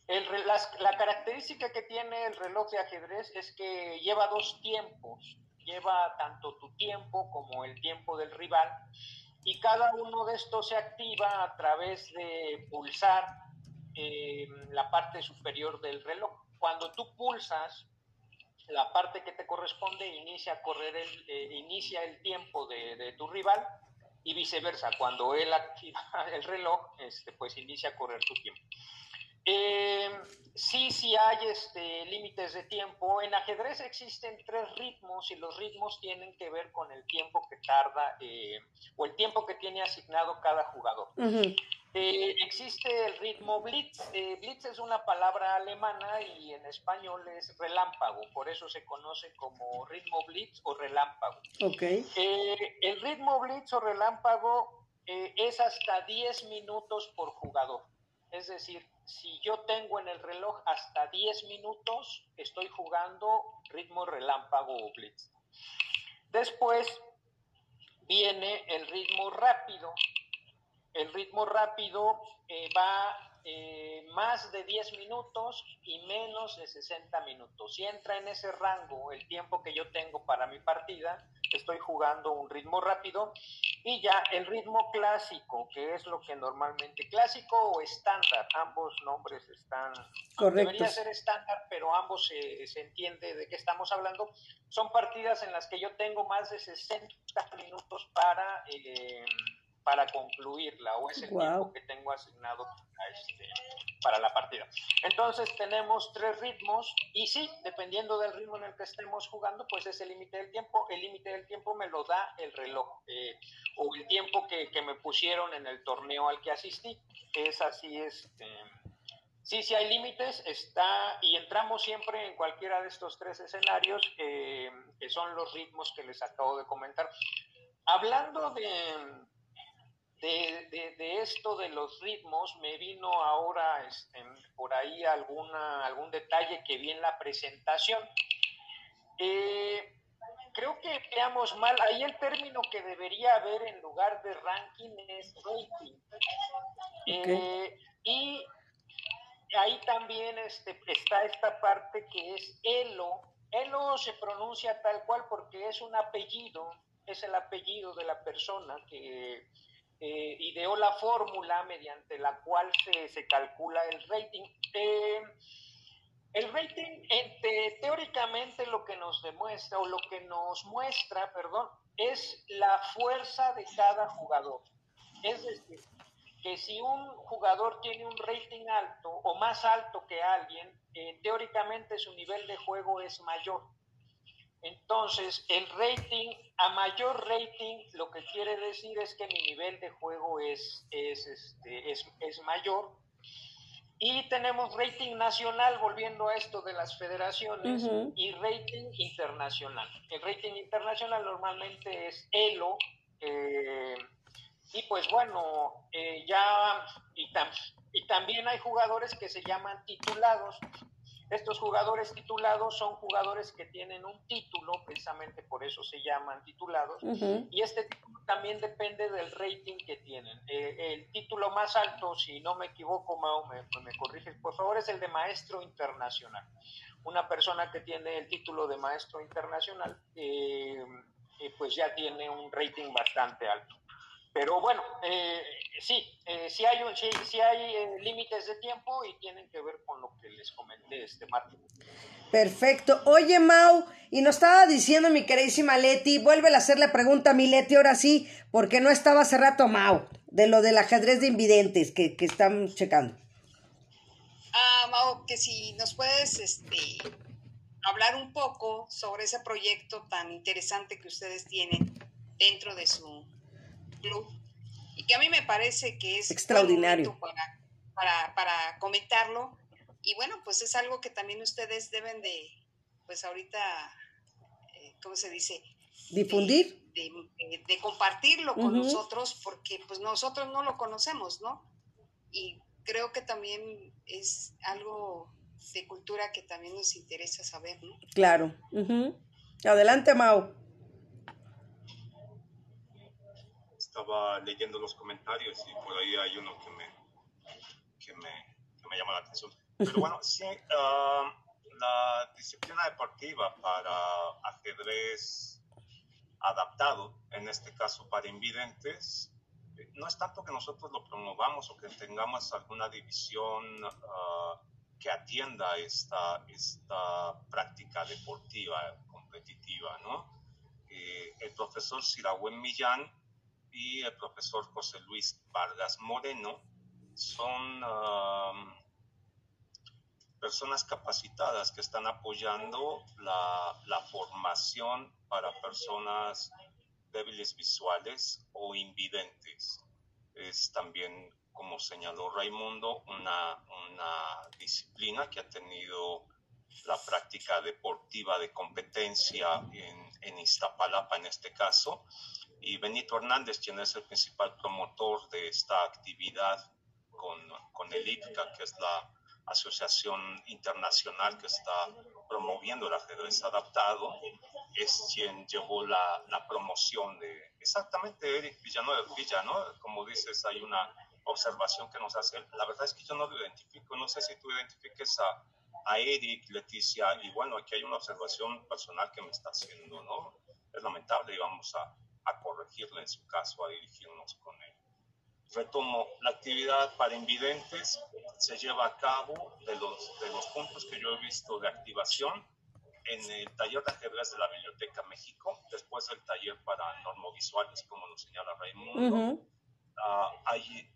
El, la característica que tiene el reloj de ajedrez es que lleva dos tiempos, lleva tanto tu tiempo como el tiempo del rival y cada uno de estos se activa a través de pulsar eh, la parte superior del reloj. Cuando tú pulsas la parte que te corresponde, inicia a correr el, eh, inicia el tiempo de, tu rival y viceversa. Cuando él activa el reloj, este, pues inicia a correr tu tiempo. Eh, sí, sí hay este, límites de tiempo. En ajedrez existen tres ritmos y los ritmos tienen que ver con el tiempo que tarda eh, o el tiempo que tiene asignado cada jugador. Eh, existe el ritmo Blitz. Blitz es una palabra alemana y en español es relámpago, por eso se conoce como ritmo Blitz o relámpago. Okay. el ritmo Blitz o relámpago es hasta 10 minutos por jugador. Es decir, si yo tengo en el reloj hasta 10 minutos, estoy jugando ritmo relámpago o blitz. Después viene el ritmo rápido. El ritmo rápido eh, va eh, más de 10 minutos y menos de 60 minutos. Si entra en ese rango el tiempo que yo tengo para mi partida, estoy jugando un ritmo rápido y ya el ritmo clásico, que es lo que normalmente clásico o estándar, ambos nombres están correctos. Debería ser estándar, pero ambos se, se entiende de qué estamos hablando. Son partidas en las que yo tengo más de 60 minutos para eh, para concluirla o es el tiempo que tengo asignado este, para la partida. Entonces tenemos tres ritmos y sí, dependiendo del ritmo en el que estemos jugando, pues es el límite del tiempo. El límite del tiempo me lo da el reloj eh, o el tiempo que, me pusieron en el torneo al que asistí. Es así, este, sí, sí hay límites, está y entramos siempre en cualquiera de estos tres escenarios que son los ritmos que les acabo de comentar. Hablando de de, esto de los ritmos me vino ahora este, por ahí alguna, algún detalle que vi en la presentación. Eh, creo que veamos mal, ahí el término que debería haber en lugar de ranking es rating. Eh, y ahí también este, está esta parte que es Elo. Elo se pronuncia tal cual porque es un apellido, es el apellido de la persona que eh, ideó la fórmula mediante la cual se, se calcula el rating. Eh, el rating, teóricamente lo que nos demuestra, o lo que nos muestra, perdón, es la fuerza de cada jugador. Es decir, que si un jugador tiene un rating alto o más alto que alguien, eh, teóricamente su nivel de juego es mayor. Entonces, el rating, a mayor rating, lo que quiere decir es que mi nivel de juego es, es, este, es, es mayor. Y tenemos rating nacional, volviendo a esto de las federaciones, y rating internacional. El rating internacional normalmente es ELO, eh, y pues bueno, eh, ya, y, y también hay jugadores que se llaman titulados. Estos jugadores titulados son jugadores que tienen un título, precisamente por eso se llaman titulados, y este título también depende del rating que tienen. Eh, el título más alto, si no me equivoco, Mao, me, me, corriges, por favor, es el de maestro internacional. Una persona que tiene el título de maestro internacional, eh, pues ya tiene un rating bastante alto. Pero bueno, eh, sí, eh, sí hay, sí, hay eh, límites de tiempo y tienen que ver con lo que les comenté este martes. Perfecto. Oye, Mau, y nos estaba diciendo mi queridísima Leti, vuelve a hacer la pregunta a mi Leti ahora sí, porque no estaba hace rato Mau, de lo del ajedrez de invidentes que, que están checando. Ah, Mau, que si nos puedes este, hablar un poco sobre ese proyecto tan interesante que ustedes tienen dentro de su club y que a mí me parece que es extraordinario para, para, comentarlo y bueno, pues es algo que también ustedes deben de, pues ahorita, eh, ¿cómo se dice? Difundir. De, compartirlo con nosotros porque pues nosotros no lo conocemos, ¿no? Y creo que también es algo de cultura que también nos interesa saber, ¿no? Claro. Adelante, Mau. Estaba leyendo los comentarios y por ahí hay uno que me, que me, que me llama la atención. Pero bueno, sí, ah, la disciplina deportiva para ajedrez adaptado, en este caso para invidentes, no es tanto que nosotros lo promovamos o que tengamos alguna división uh, que atienda esta, esta práctica deportiva competitiva, ¿no? Eh, el profesor Siragüen Millán y el profesor José Luis Vargas Moreno son personas capacitadas que están apoyando la, formación para personas débiles visuales o invidentes. Es también, como señaló Raimundo, una, disciplina que ha tenido la práctica deportiva de competencia en, en Iztapalapa en este caso, y Benito Hernández, quien es el principal promotor de esta actividad con, con el IPCA, que es la asociación internacional que está promoviendo el ajedrez adaptado, es quien llevó la, la promoción de exactamente Eric Villanueva Villa, ¿no? Como dices, hay una observación que nos hace. La verdad es que yo no lo identifico, no sé si tú identifiques a, a Eric, Leticia, y bueno, aquí hay una observación personal que me está haciendo, ¿no? Es lamentable y vamos a, a corregirle en su caso, a dirigirnos con él. Retomo, la actividad para invidentes se lleva a cabo de los, de los puntos que yo he visto de activación en el taller de ajedrez de la Biblioteca México, después del taller para normovisuales, como lo señala Raimundo. Ah,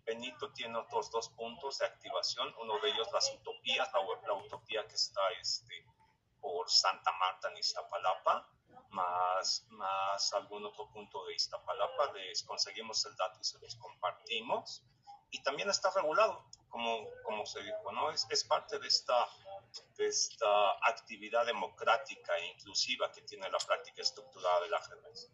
Benito tiene otros dos puntos de activación, uno de ellos las utopías, la, utopía que está este, por Santa Marta en Iztapalapa, más, más algún otro punto de Iztapalapa, les conseguimos el dato y se los compartimos. Y también está regulado, como, como se dijo, ¿no? Es, es parte de esta, de esta actividad democrática e inclusiva que tiene la práctica estructurada del ajedrez.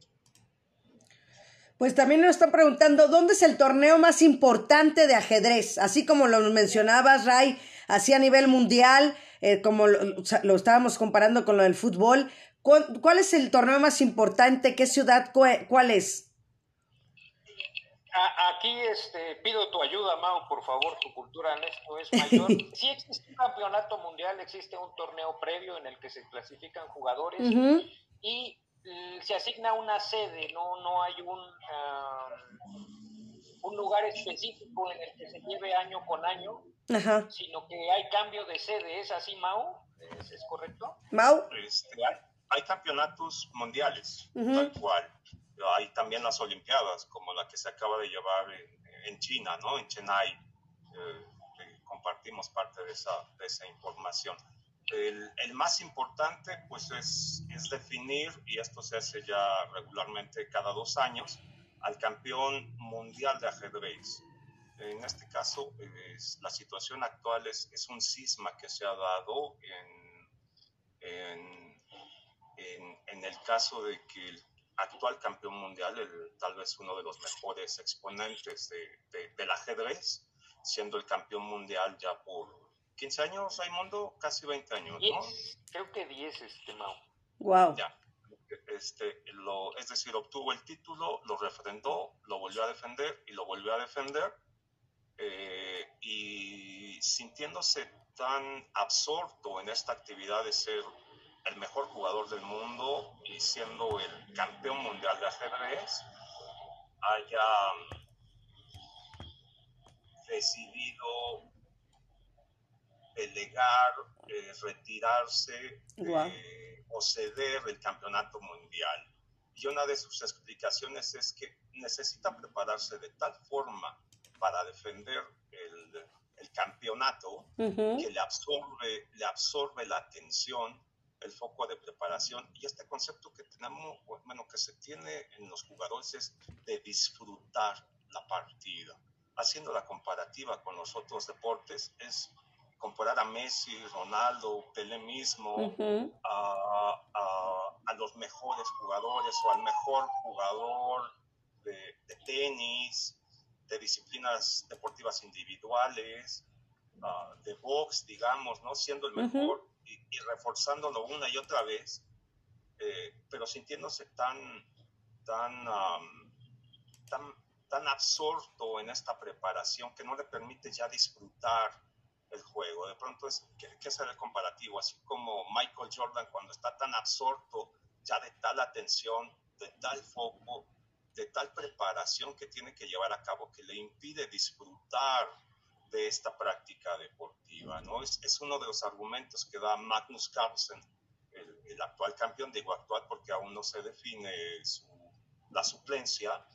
Pues también nos están preguntando, ¿dónde es el torneo más importante de ajedrez? Así como lo mencionabas, Ray, así a nivel mundial, eh, como lo, lo, estábamos comparando con lo del fútbol, ¿Cuál, es el torneo más importante? ¿Qué ciudad? ¿Cuál, es? Aquí este, pido tu ayuda, Mau, por favor, tu cultura en esto es mayor. Sí existe un campeonato mundial, existe un torneo previo en el que se clasifican jugadores y se asigna una sede, no, no hay un... un lugar específico en el que se lleve año con año, sino que hay cambio de sede. ¿Es así, Mau? ¿Es, correcto? Mau. Este, hay, campeonatos mundiales, tal cual. Hay también las Olimpiadas, como la que se acaba de llevar en, China, ¿no? En Chennai. Eh, compartimos parte de esa, de esa información. El, el, más importante pues es, es, definir, y esto se hace ya regularmente cada dos años, al campeón mundial de ajedrez. En este caso, es, la situación actual es, es, un cisma que se ha dado en, en, en, el caso de que el actual campeón mundial, el, tal vez uno de los mejores exponentes de, del ajedrez, siendo el campeón mundial ya por 15 años, Raimundo, casi 20 años, ¿no? creo que 10, estimado. Wow. Ya. Este, lo, es decir, obtuvo el título, lo refrendó, lo volvió a defender y lo volvió a defender. Eh, y sintiéndose tan absorto en esta actividad de ser el mejor jugador del mundo y siendo el campeón mundial de ajedrez, haya decidido delegar, eh, retirarse eh, o ceder el campeonato mundial. Y una de sus explicaciones es que necesita prepararse de tal forma para defender el, el campeonato que le absorbe, le absorbe la atención, el foco de preparación. Y este concepto que tenemos, bueno, que se tiene en los jugadores es de disfrutar la partida. Haciendo la comparativa con los otros deportes, es comparar a Messi, Ronaldo, Pelé mismo, a, a, los mejores jugadores o al mejor jugador de, tenis, de disciplinas deportivas individuales, ah, de box, digamos, ¿no? Siendo el mejor y, reforzándolo una y otra vez, eh, pero sintiéndose tan, tan, tan, tan absorto en esta preparación que no le permite ya disfrutar el juego. De pronto es que, que hacer el comparativo, así como Michael Jordan cuando está tan absorto ya de tal atención, de tal foco, de tal preparación que tiene que llevar a cabo que le impide disfrutar de esta práctica deportiva. ¿no? Es, es uno de los argumentos que da Magnus Carlsen, el, el, actual campeón, digo actual porque aún no se define su, la suplencia,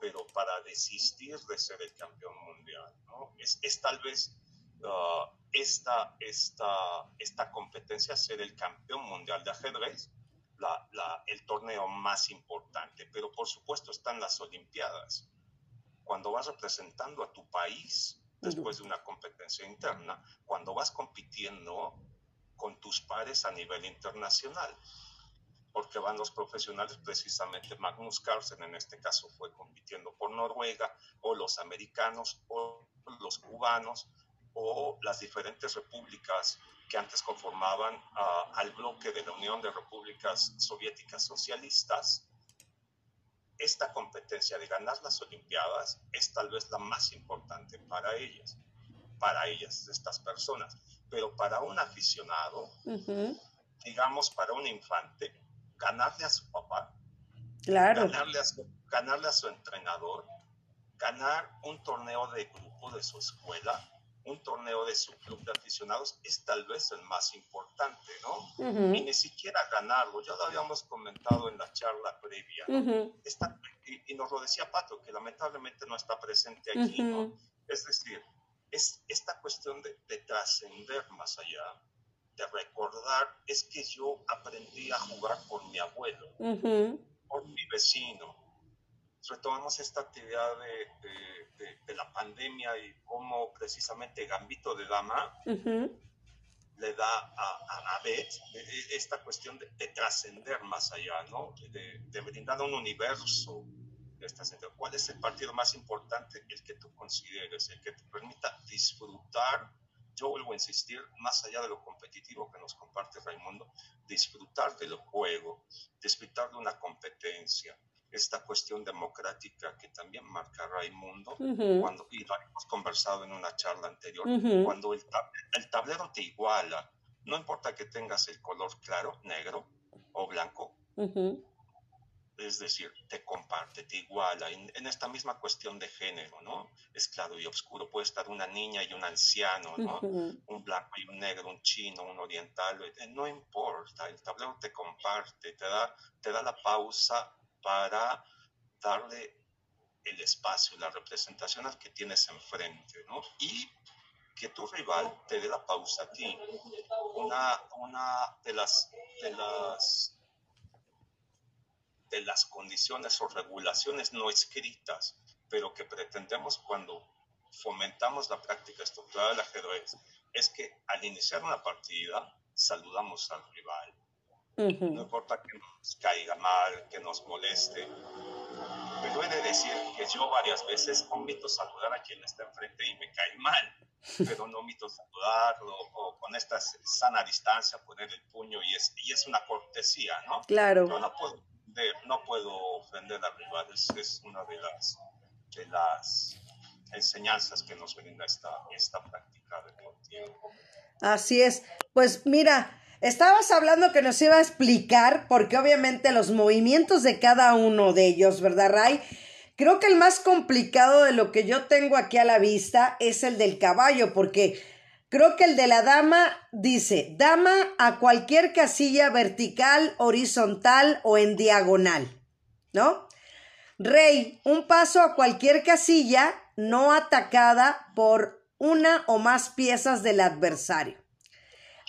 pero para desistir de ser el campeón mundial. ¿no? Es, es tal vez Uh, esta, esta, esta competencia, ser el campeón mundial de ajedrez, la, la, el torneo más importante. Pero por supuesto están las Olimpiadas. Cuando vas representando a tu país después de una competencia interna, cuando vas compitiendo con tus pares a nivel internacional, porque van los profesionales, precisamente Magnus Carlsen en este caso fue compitiendo por Noruega, o los americanos, o los cubanos, o las diferentes repúblicas que antes conformaban uh, al bloque de la Unión de Repúblicas Soviéticas Socialistas, esta competencia de ganar las Olimpiadas es tal vez la más importante para ellas, para ellas, estas personas. Pero para un aficionado, uh -huh. digamos, para un infante, ganarle a su papá, claro. ganarle, a su, ganarle a su entrenador, ganar un torneo de grupo de su escuela, un torneo de su club de aficionados es tal vez el más importante, ¿no? Uh -huh. Y ni siquiera ganarlo, ya lo habíamos comentado en la charla previa, ¿no? uh -huh. Está, y, y, nos lo decía Pato, que lamentablemente no está presente aquí, uh -huh. ¿no? Es decir, es esta cuestión de, de trascender más allá, de recordar, es que yo aprendí a jugar por mi abuelo, por mi vecino, retomamos esta actividad de, de, de, de, la pandemia y cómo precisamente Gambito de Dama uh -huh. le da a, a, Beth esta cuestión de, trascender más allá, ¿no? De, brindar un universo. ¿Cuál es el partido más importante? El que tú consideres, el que te permita disfrutar. Yo vuelvo a insistir, más allá de lo competitivo que nos comparte Raimundo, disfrutar del juego, disfrutar de una competencia, esta cuestión democrática que también marca Raimundo, uh -huh. cuando, y lo hemos conversado en una charla anterior, uh -huh. cuando el, tab el, tablero te iguala, no importa que tengas el color claro, negro o blanco, uh -huh. es decir, te comparte, te iguala en, esta misma cuestión de género, ¿no? Es claro y oscuro, puede estar una niña y un anciano, ¿no? Un blanco y un negro, un chino, un oriental, eh, no importa, el tablero te comparte, te da, te da la pausa para darle el espacio, la representación al que tienes enfrente, ¿no? Y que tu rival te dé la pausa a ti. Una, una de las, de las de las condiciones o regulaciones no escritas, pero que pretendemos cuando fomentamos la práctica estructurada del ajedrez, es que al iniciar una partida saludamos al rival. No importa que nos caiga mal, que nos moleste. Pero he de decir que yo varias veces omito saludar a quien está enfrente y me cae mal, pero no omito saludarlo o con esta sana distancia poner el puño y es, y es una cortesía, ¿no? Claro. no puedo no puedo ofender a rival, es, una de las, de las enseñanzas que nos brinda esta, esta práctica deportiva. Así es. Pues mira, estabas hablando que nos iba a explicar, porque obviamente los movimientos de cada uno de ellos, ¿verdad, Ray? Creo que el más complicado de lo que yo tengo aquí a la vista es el del caballo, porque Creo que el de la dama dice, dama a cualquier casilla vertical, horizontal o en diagonal, ¿no? Rey, un paso a cualquier casilla no atacada por una o más piezas del adversario.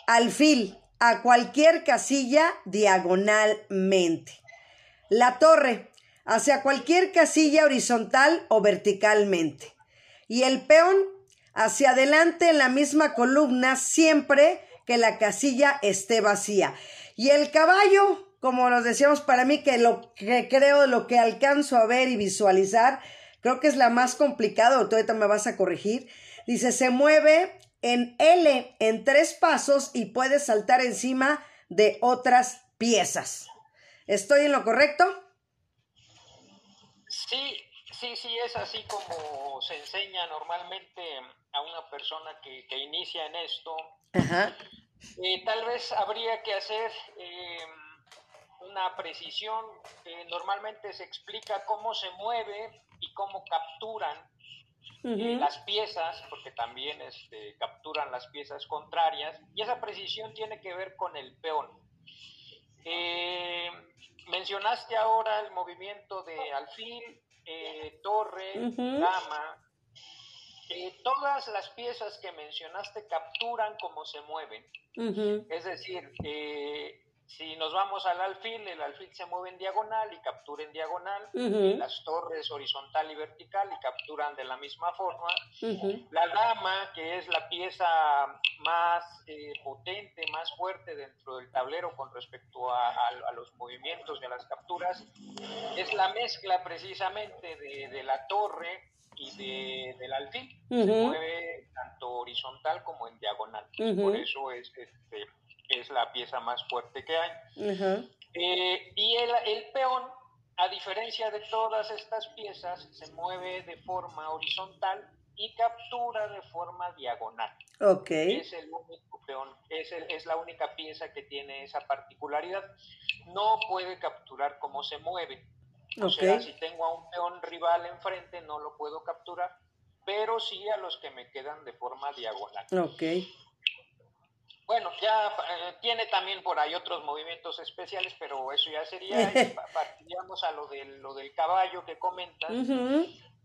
Alfil, a cualquier casilla diagonalmente. La torre, hacia cualquier casilla horizontal o verticalmente. Y el peón hacia adelante en la misma columna siempre que la casilla esté vacía. Y el caballo, como nos decíamos para mí, que lo que creo, lo que alcanzo a ver y visualizar, creo que es la más complicada, ahorita me vas a corregir, dice, se mueve en L en tres pasos y puede saltar encima de otras piezas. ¿Estoy en lo correcto? Sí, sí, sí, es así como se enseña normalmente a una persona que, inicia en esto, eh, tal vez habría que hacer eh, una precisión. normalmente se explica cómo se mueve y cómo capturan eh, las piezas, porque también este, capturan las piezas contrarias, y esa precisión tiene que ver con el peón. mencionaste ahora el movimiento de alfil, torre, dama, eh, todas las piezas que mencionaste capturan cómo se mueven. Es decir, eh, si nos vamos al alfil, el alfil se mueve en diagonal y captura en diagonal, las torres horizontal y vertical y capturan de la misma forma. La dama, que es la pieza más eh, potente, más fuerte dentro del tablero con respecto a, los movimientos de las capturas, es la mezcla precisamente de, de la torre y de, del alfil. Se mueve tanto horizontal como en diagonal. Por eso es, este, es la pieza más fuerte que hay. Eh, y el, el, peón, a diferencia de todas estas piezas, se mueve de forma horizontal y captura de forma diagonal. Okay. Es el único peón, es, es la única pieza que tiene esa particularidad. No puede capturar cómo se mueve. O sea, si tengo a un peón rival enfrente, no lo puedo capturar, pero sí a los que me quedan de forma diagonal. Ok. Bueno, ya eh, tiene también por ahí otros movimientos especiales, pero eso ya sería, partiríamos a lo del, lo del caballo que comentas.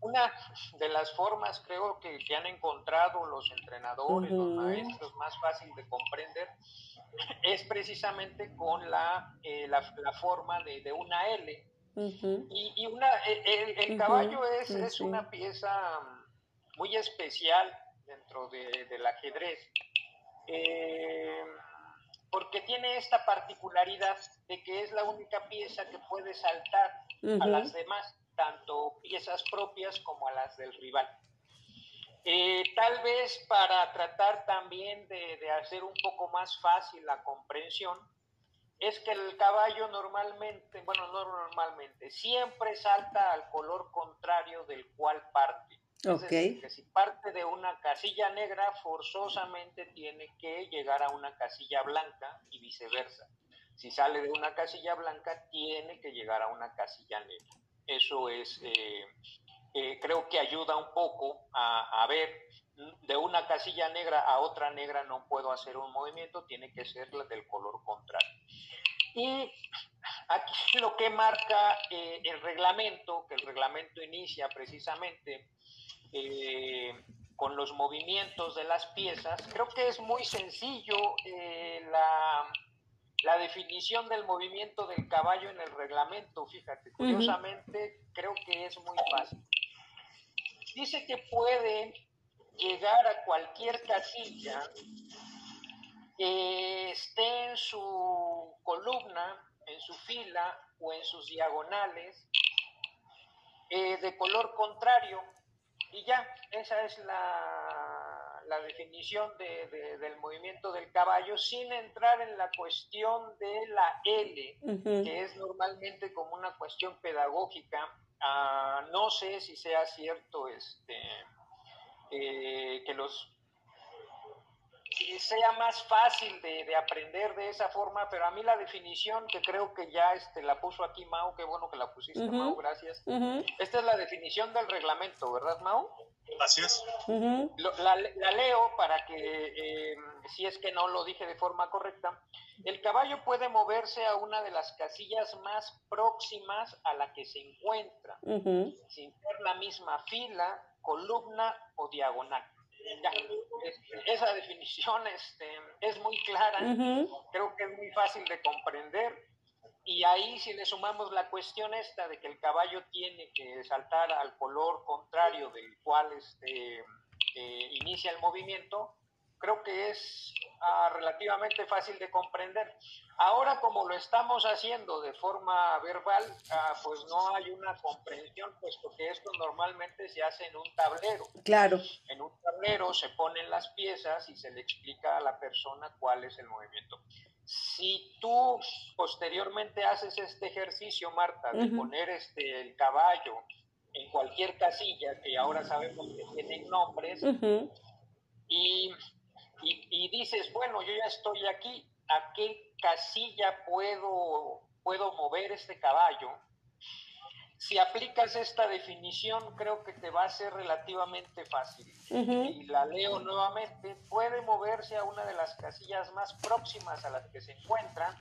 Una de las formas, creo, que, que han encontrado los entrenadores, los maestros, más fácil de comprender, es precisamente con la, eh, la, forma de, de, una L. Y, una, el, caballo es, es, una pieza muy especial dentro del ajedrez, eh, porque tiene esta particularidad de que es la única pieza que puede saltar a las demás, tanto piezas propias como a las del rival. Eh, tal vez para tratar también de, de hacer un poco más fácil la comprensión, es que el caballo normalmente, bueno, no normalmente, siempre salta al color contrario del cual parte. Es decir, que si parte de una casilla negra, forzosamente tiene que llegar a una casilla blanca y viceversa. Si sale de una casilla blanca, tiene que llegar a una casilla negra. Eso es, eh, eh, creo que ayuda un poco a, a ver de una casilla negra a otra negra no puedo hacer un movimiento, tiene que ser del color contrario. Y aquí lo que marca eh, el reglamento, que el reglamento inicia precisamente eh, con los movimientos de las piezas, creo que es muy sencillo eh, la, la, definición del movimiento del caballo en el reglamento, fíjate, curiosamente creo que es muy fácil. Dice que puede llegar a cualquier casilla que esté en su columna, en su fila o en sus diagonales eh, de color contrario y ya, esa es la, la definición de, del movimiento del caballo sin entrar en la cuestión de la L, que es normalmente como una cuestión pedagógica. Ah, no sé si sea cierto este eh, que los sea más fácil de, aprender de esa forma, pero a mí la definición que creo que ya este, la puso aquí Mau, qué bueno que la pusiste Mau, gracias. Esta es la definición del reglamento, ¿verdad Mau? Gracias. la, leo para que, eh, si es que no lo dije de forma correcta, el caballo puede moverse a una de las casillas más próximas a la que se encuentra, sin ser la misma fila, columna o diagonal. Esa definición este, es muy clara, creo que es muy fácil de comprender. Y ahí si le sumamos la cuestión esta de que el caballo tiene que saltar al color contrario del cual este, eh, inicia el movimiento, creo que es relativamente fácil de comprender. Ahora, como lo estamos haciendo de forma verbal, ah, pues no hay una comprensión, puesto que esto normalmente se hace en un tablero. Claro. En un tablero se ponen las piezas y se le explica a la persona cuál es el movimiento. Si tú posteriormente haces este ejercicio, Marta, de poner este, el caballo en cualquier casilla, que ahora sabemos que tienen nombres, y y, dices, bueno, yo ya estoy aquí, ¿a qué casilla puedo, puedo mover este caballo? Si aplicas esta definición, creo que te va a ser relativamente fácil. Y la leo nuevamente, puede moverse a una de las casillas más próximas a las que se encuentran,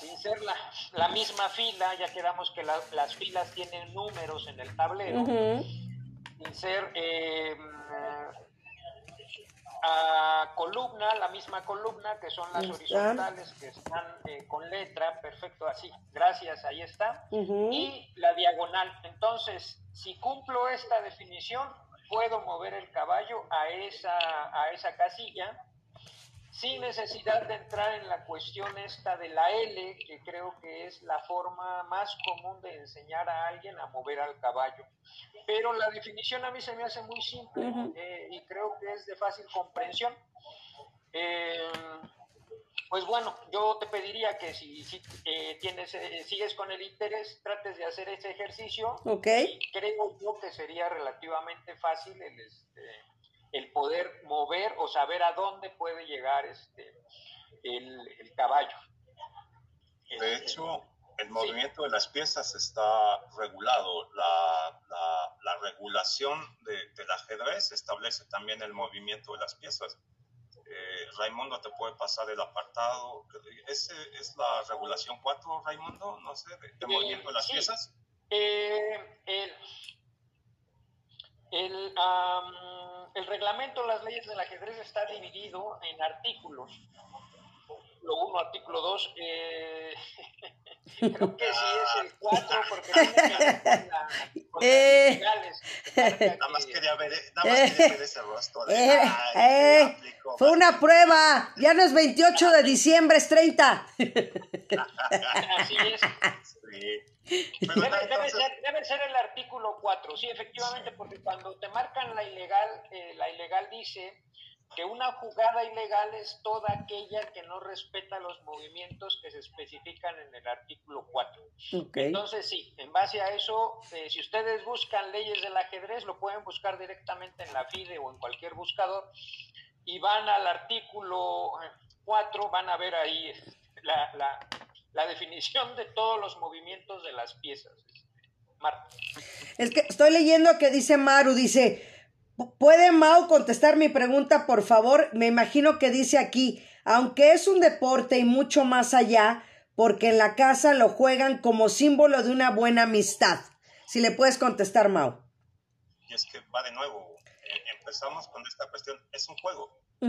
sin ser la, la misma fila, ya quedamos que las filas tienen números en el tablero, sin ser... Eh, columna, la misma columna, que son las horizontales que están eh, con letra, perfecto, así, gracias, ahí está, y la diagonal. Entonces, si cumplo esta definición, puedo mover el caballo a esa, a esa casilla sin necesidad de entrar en la cuestión esta de la L, que creo que es la forma más común de enseñar a alguien a mover al caballo. Pero la definición a mí se me hace muy simple eh, y creo que es de fácil comprensión. Eh, pues bueno, yo te pediría que si, eh, tienes, sigues con el interés, trates de hacer ese ejercicio. Ok. creo yo que sería relativamente fácil el, este, el poder mover o saber a dónde puede llegar este el, caballo. De este, hecho, el movimiento de las piezas está regulado. La, la, regulación de, del ajedrez establece también el movimiento de las piezas. Eh, Raimundo te puede pasar el apartado. ¿Ese es la regulación 4, Raimundo? No sé, de, movimiento de las piezas. Eh, el, el, el reglamento de las leyes del ajedrez está dividido en artículos. Lo uno, artículo 2, eh, creo que sí es el 4 porque tiene la, eh, nada más quería ver, nada más quería ver ese rostro. eh, eh, fue una prueba, ya no es 28 de diciembre, es 30. Así es. Sí. Debe, ser, el artículo 4, sí, efectivamente, porque cuando te marcan la ilegal, eh, la ilegal dice que una jugada ilegal es toda aquella que no respeta los movimientos que se especifican en el artículo 4. Entonces, sí, en base a eso, eh, si ustedes buscan leyes del ajedrez, lo pueden buscar directamente en la FIDE o en cualquier buscador y van al artículo 4, van a ver ahí la, la definición de todos los movimientos de las piezas. Marta. Es que estoy leyendo que dice Maru, dice, ¿puede Mau contestar mi pregunta, por favor? Me imagino que dice aquí, aunque es un deporte y mucho más allá, porque en la casa lo juegan como símbolo de una buena amistad. Si le puedes contestar, Mau. Y es que va de nuevo, eh, empezamos con esta cuestión, es un juego,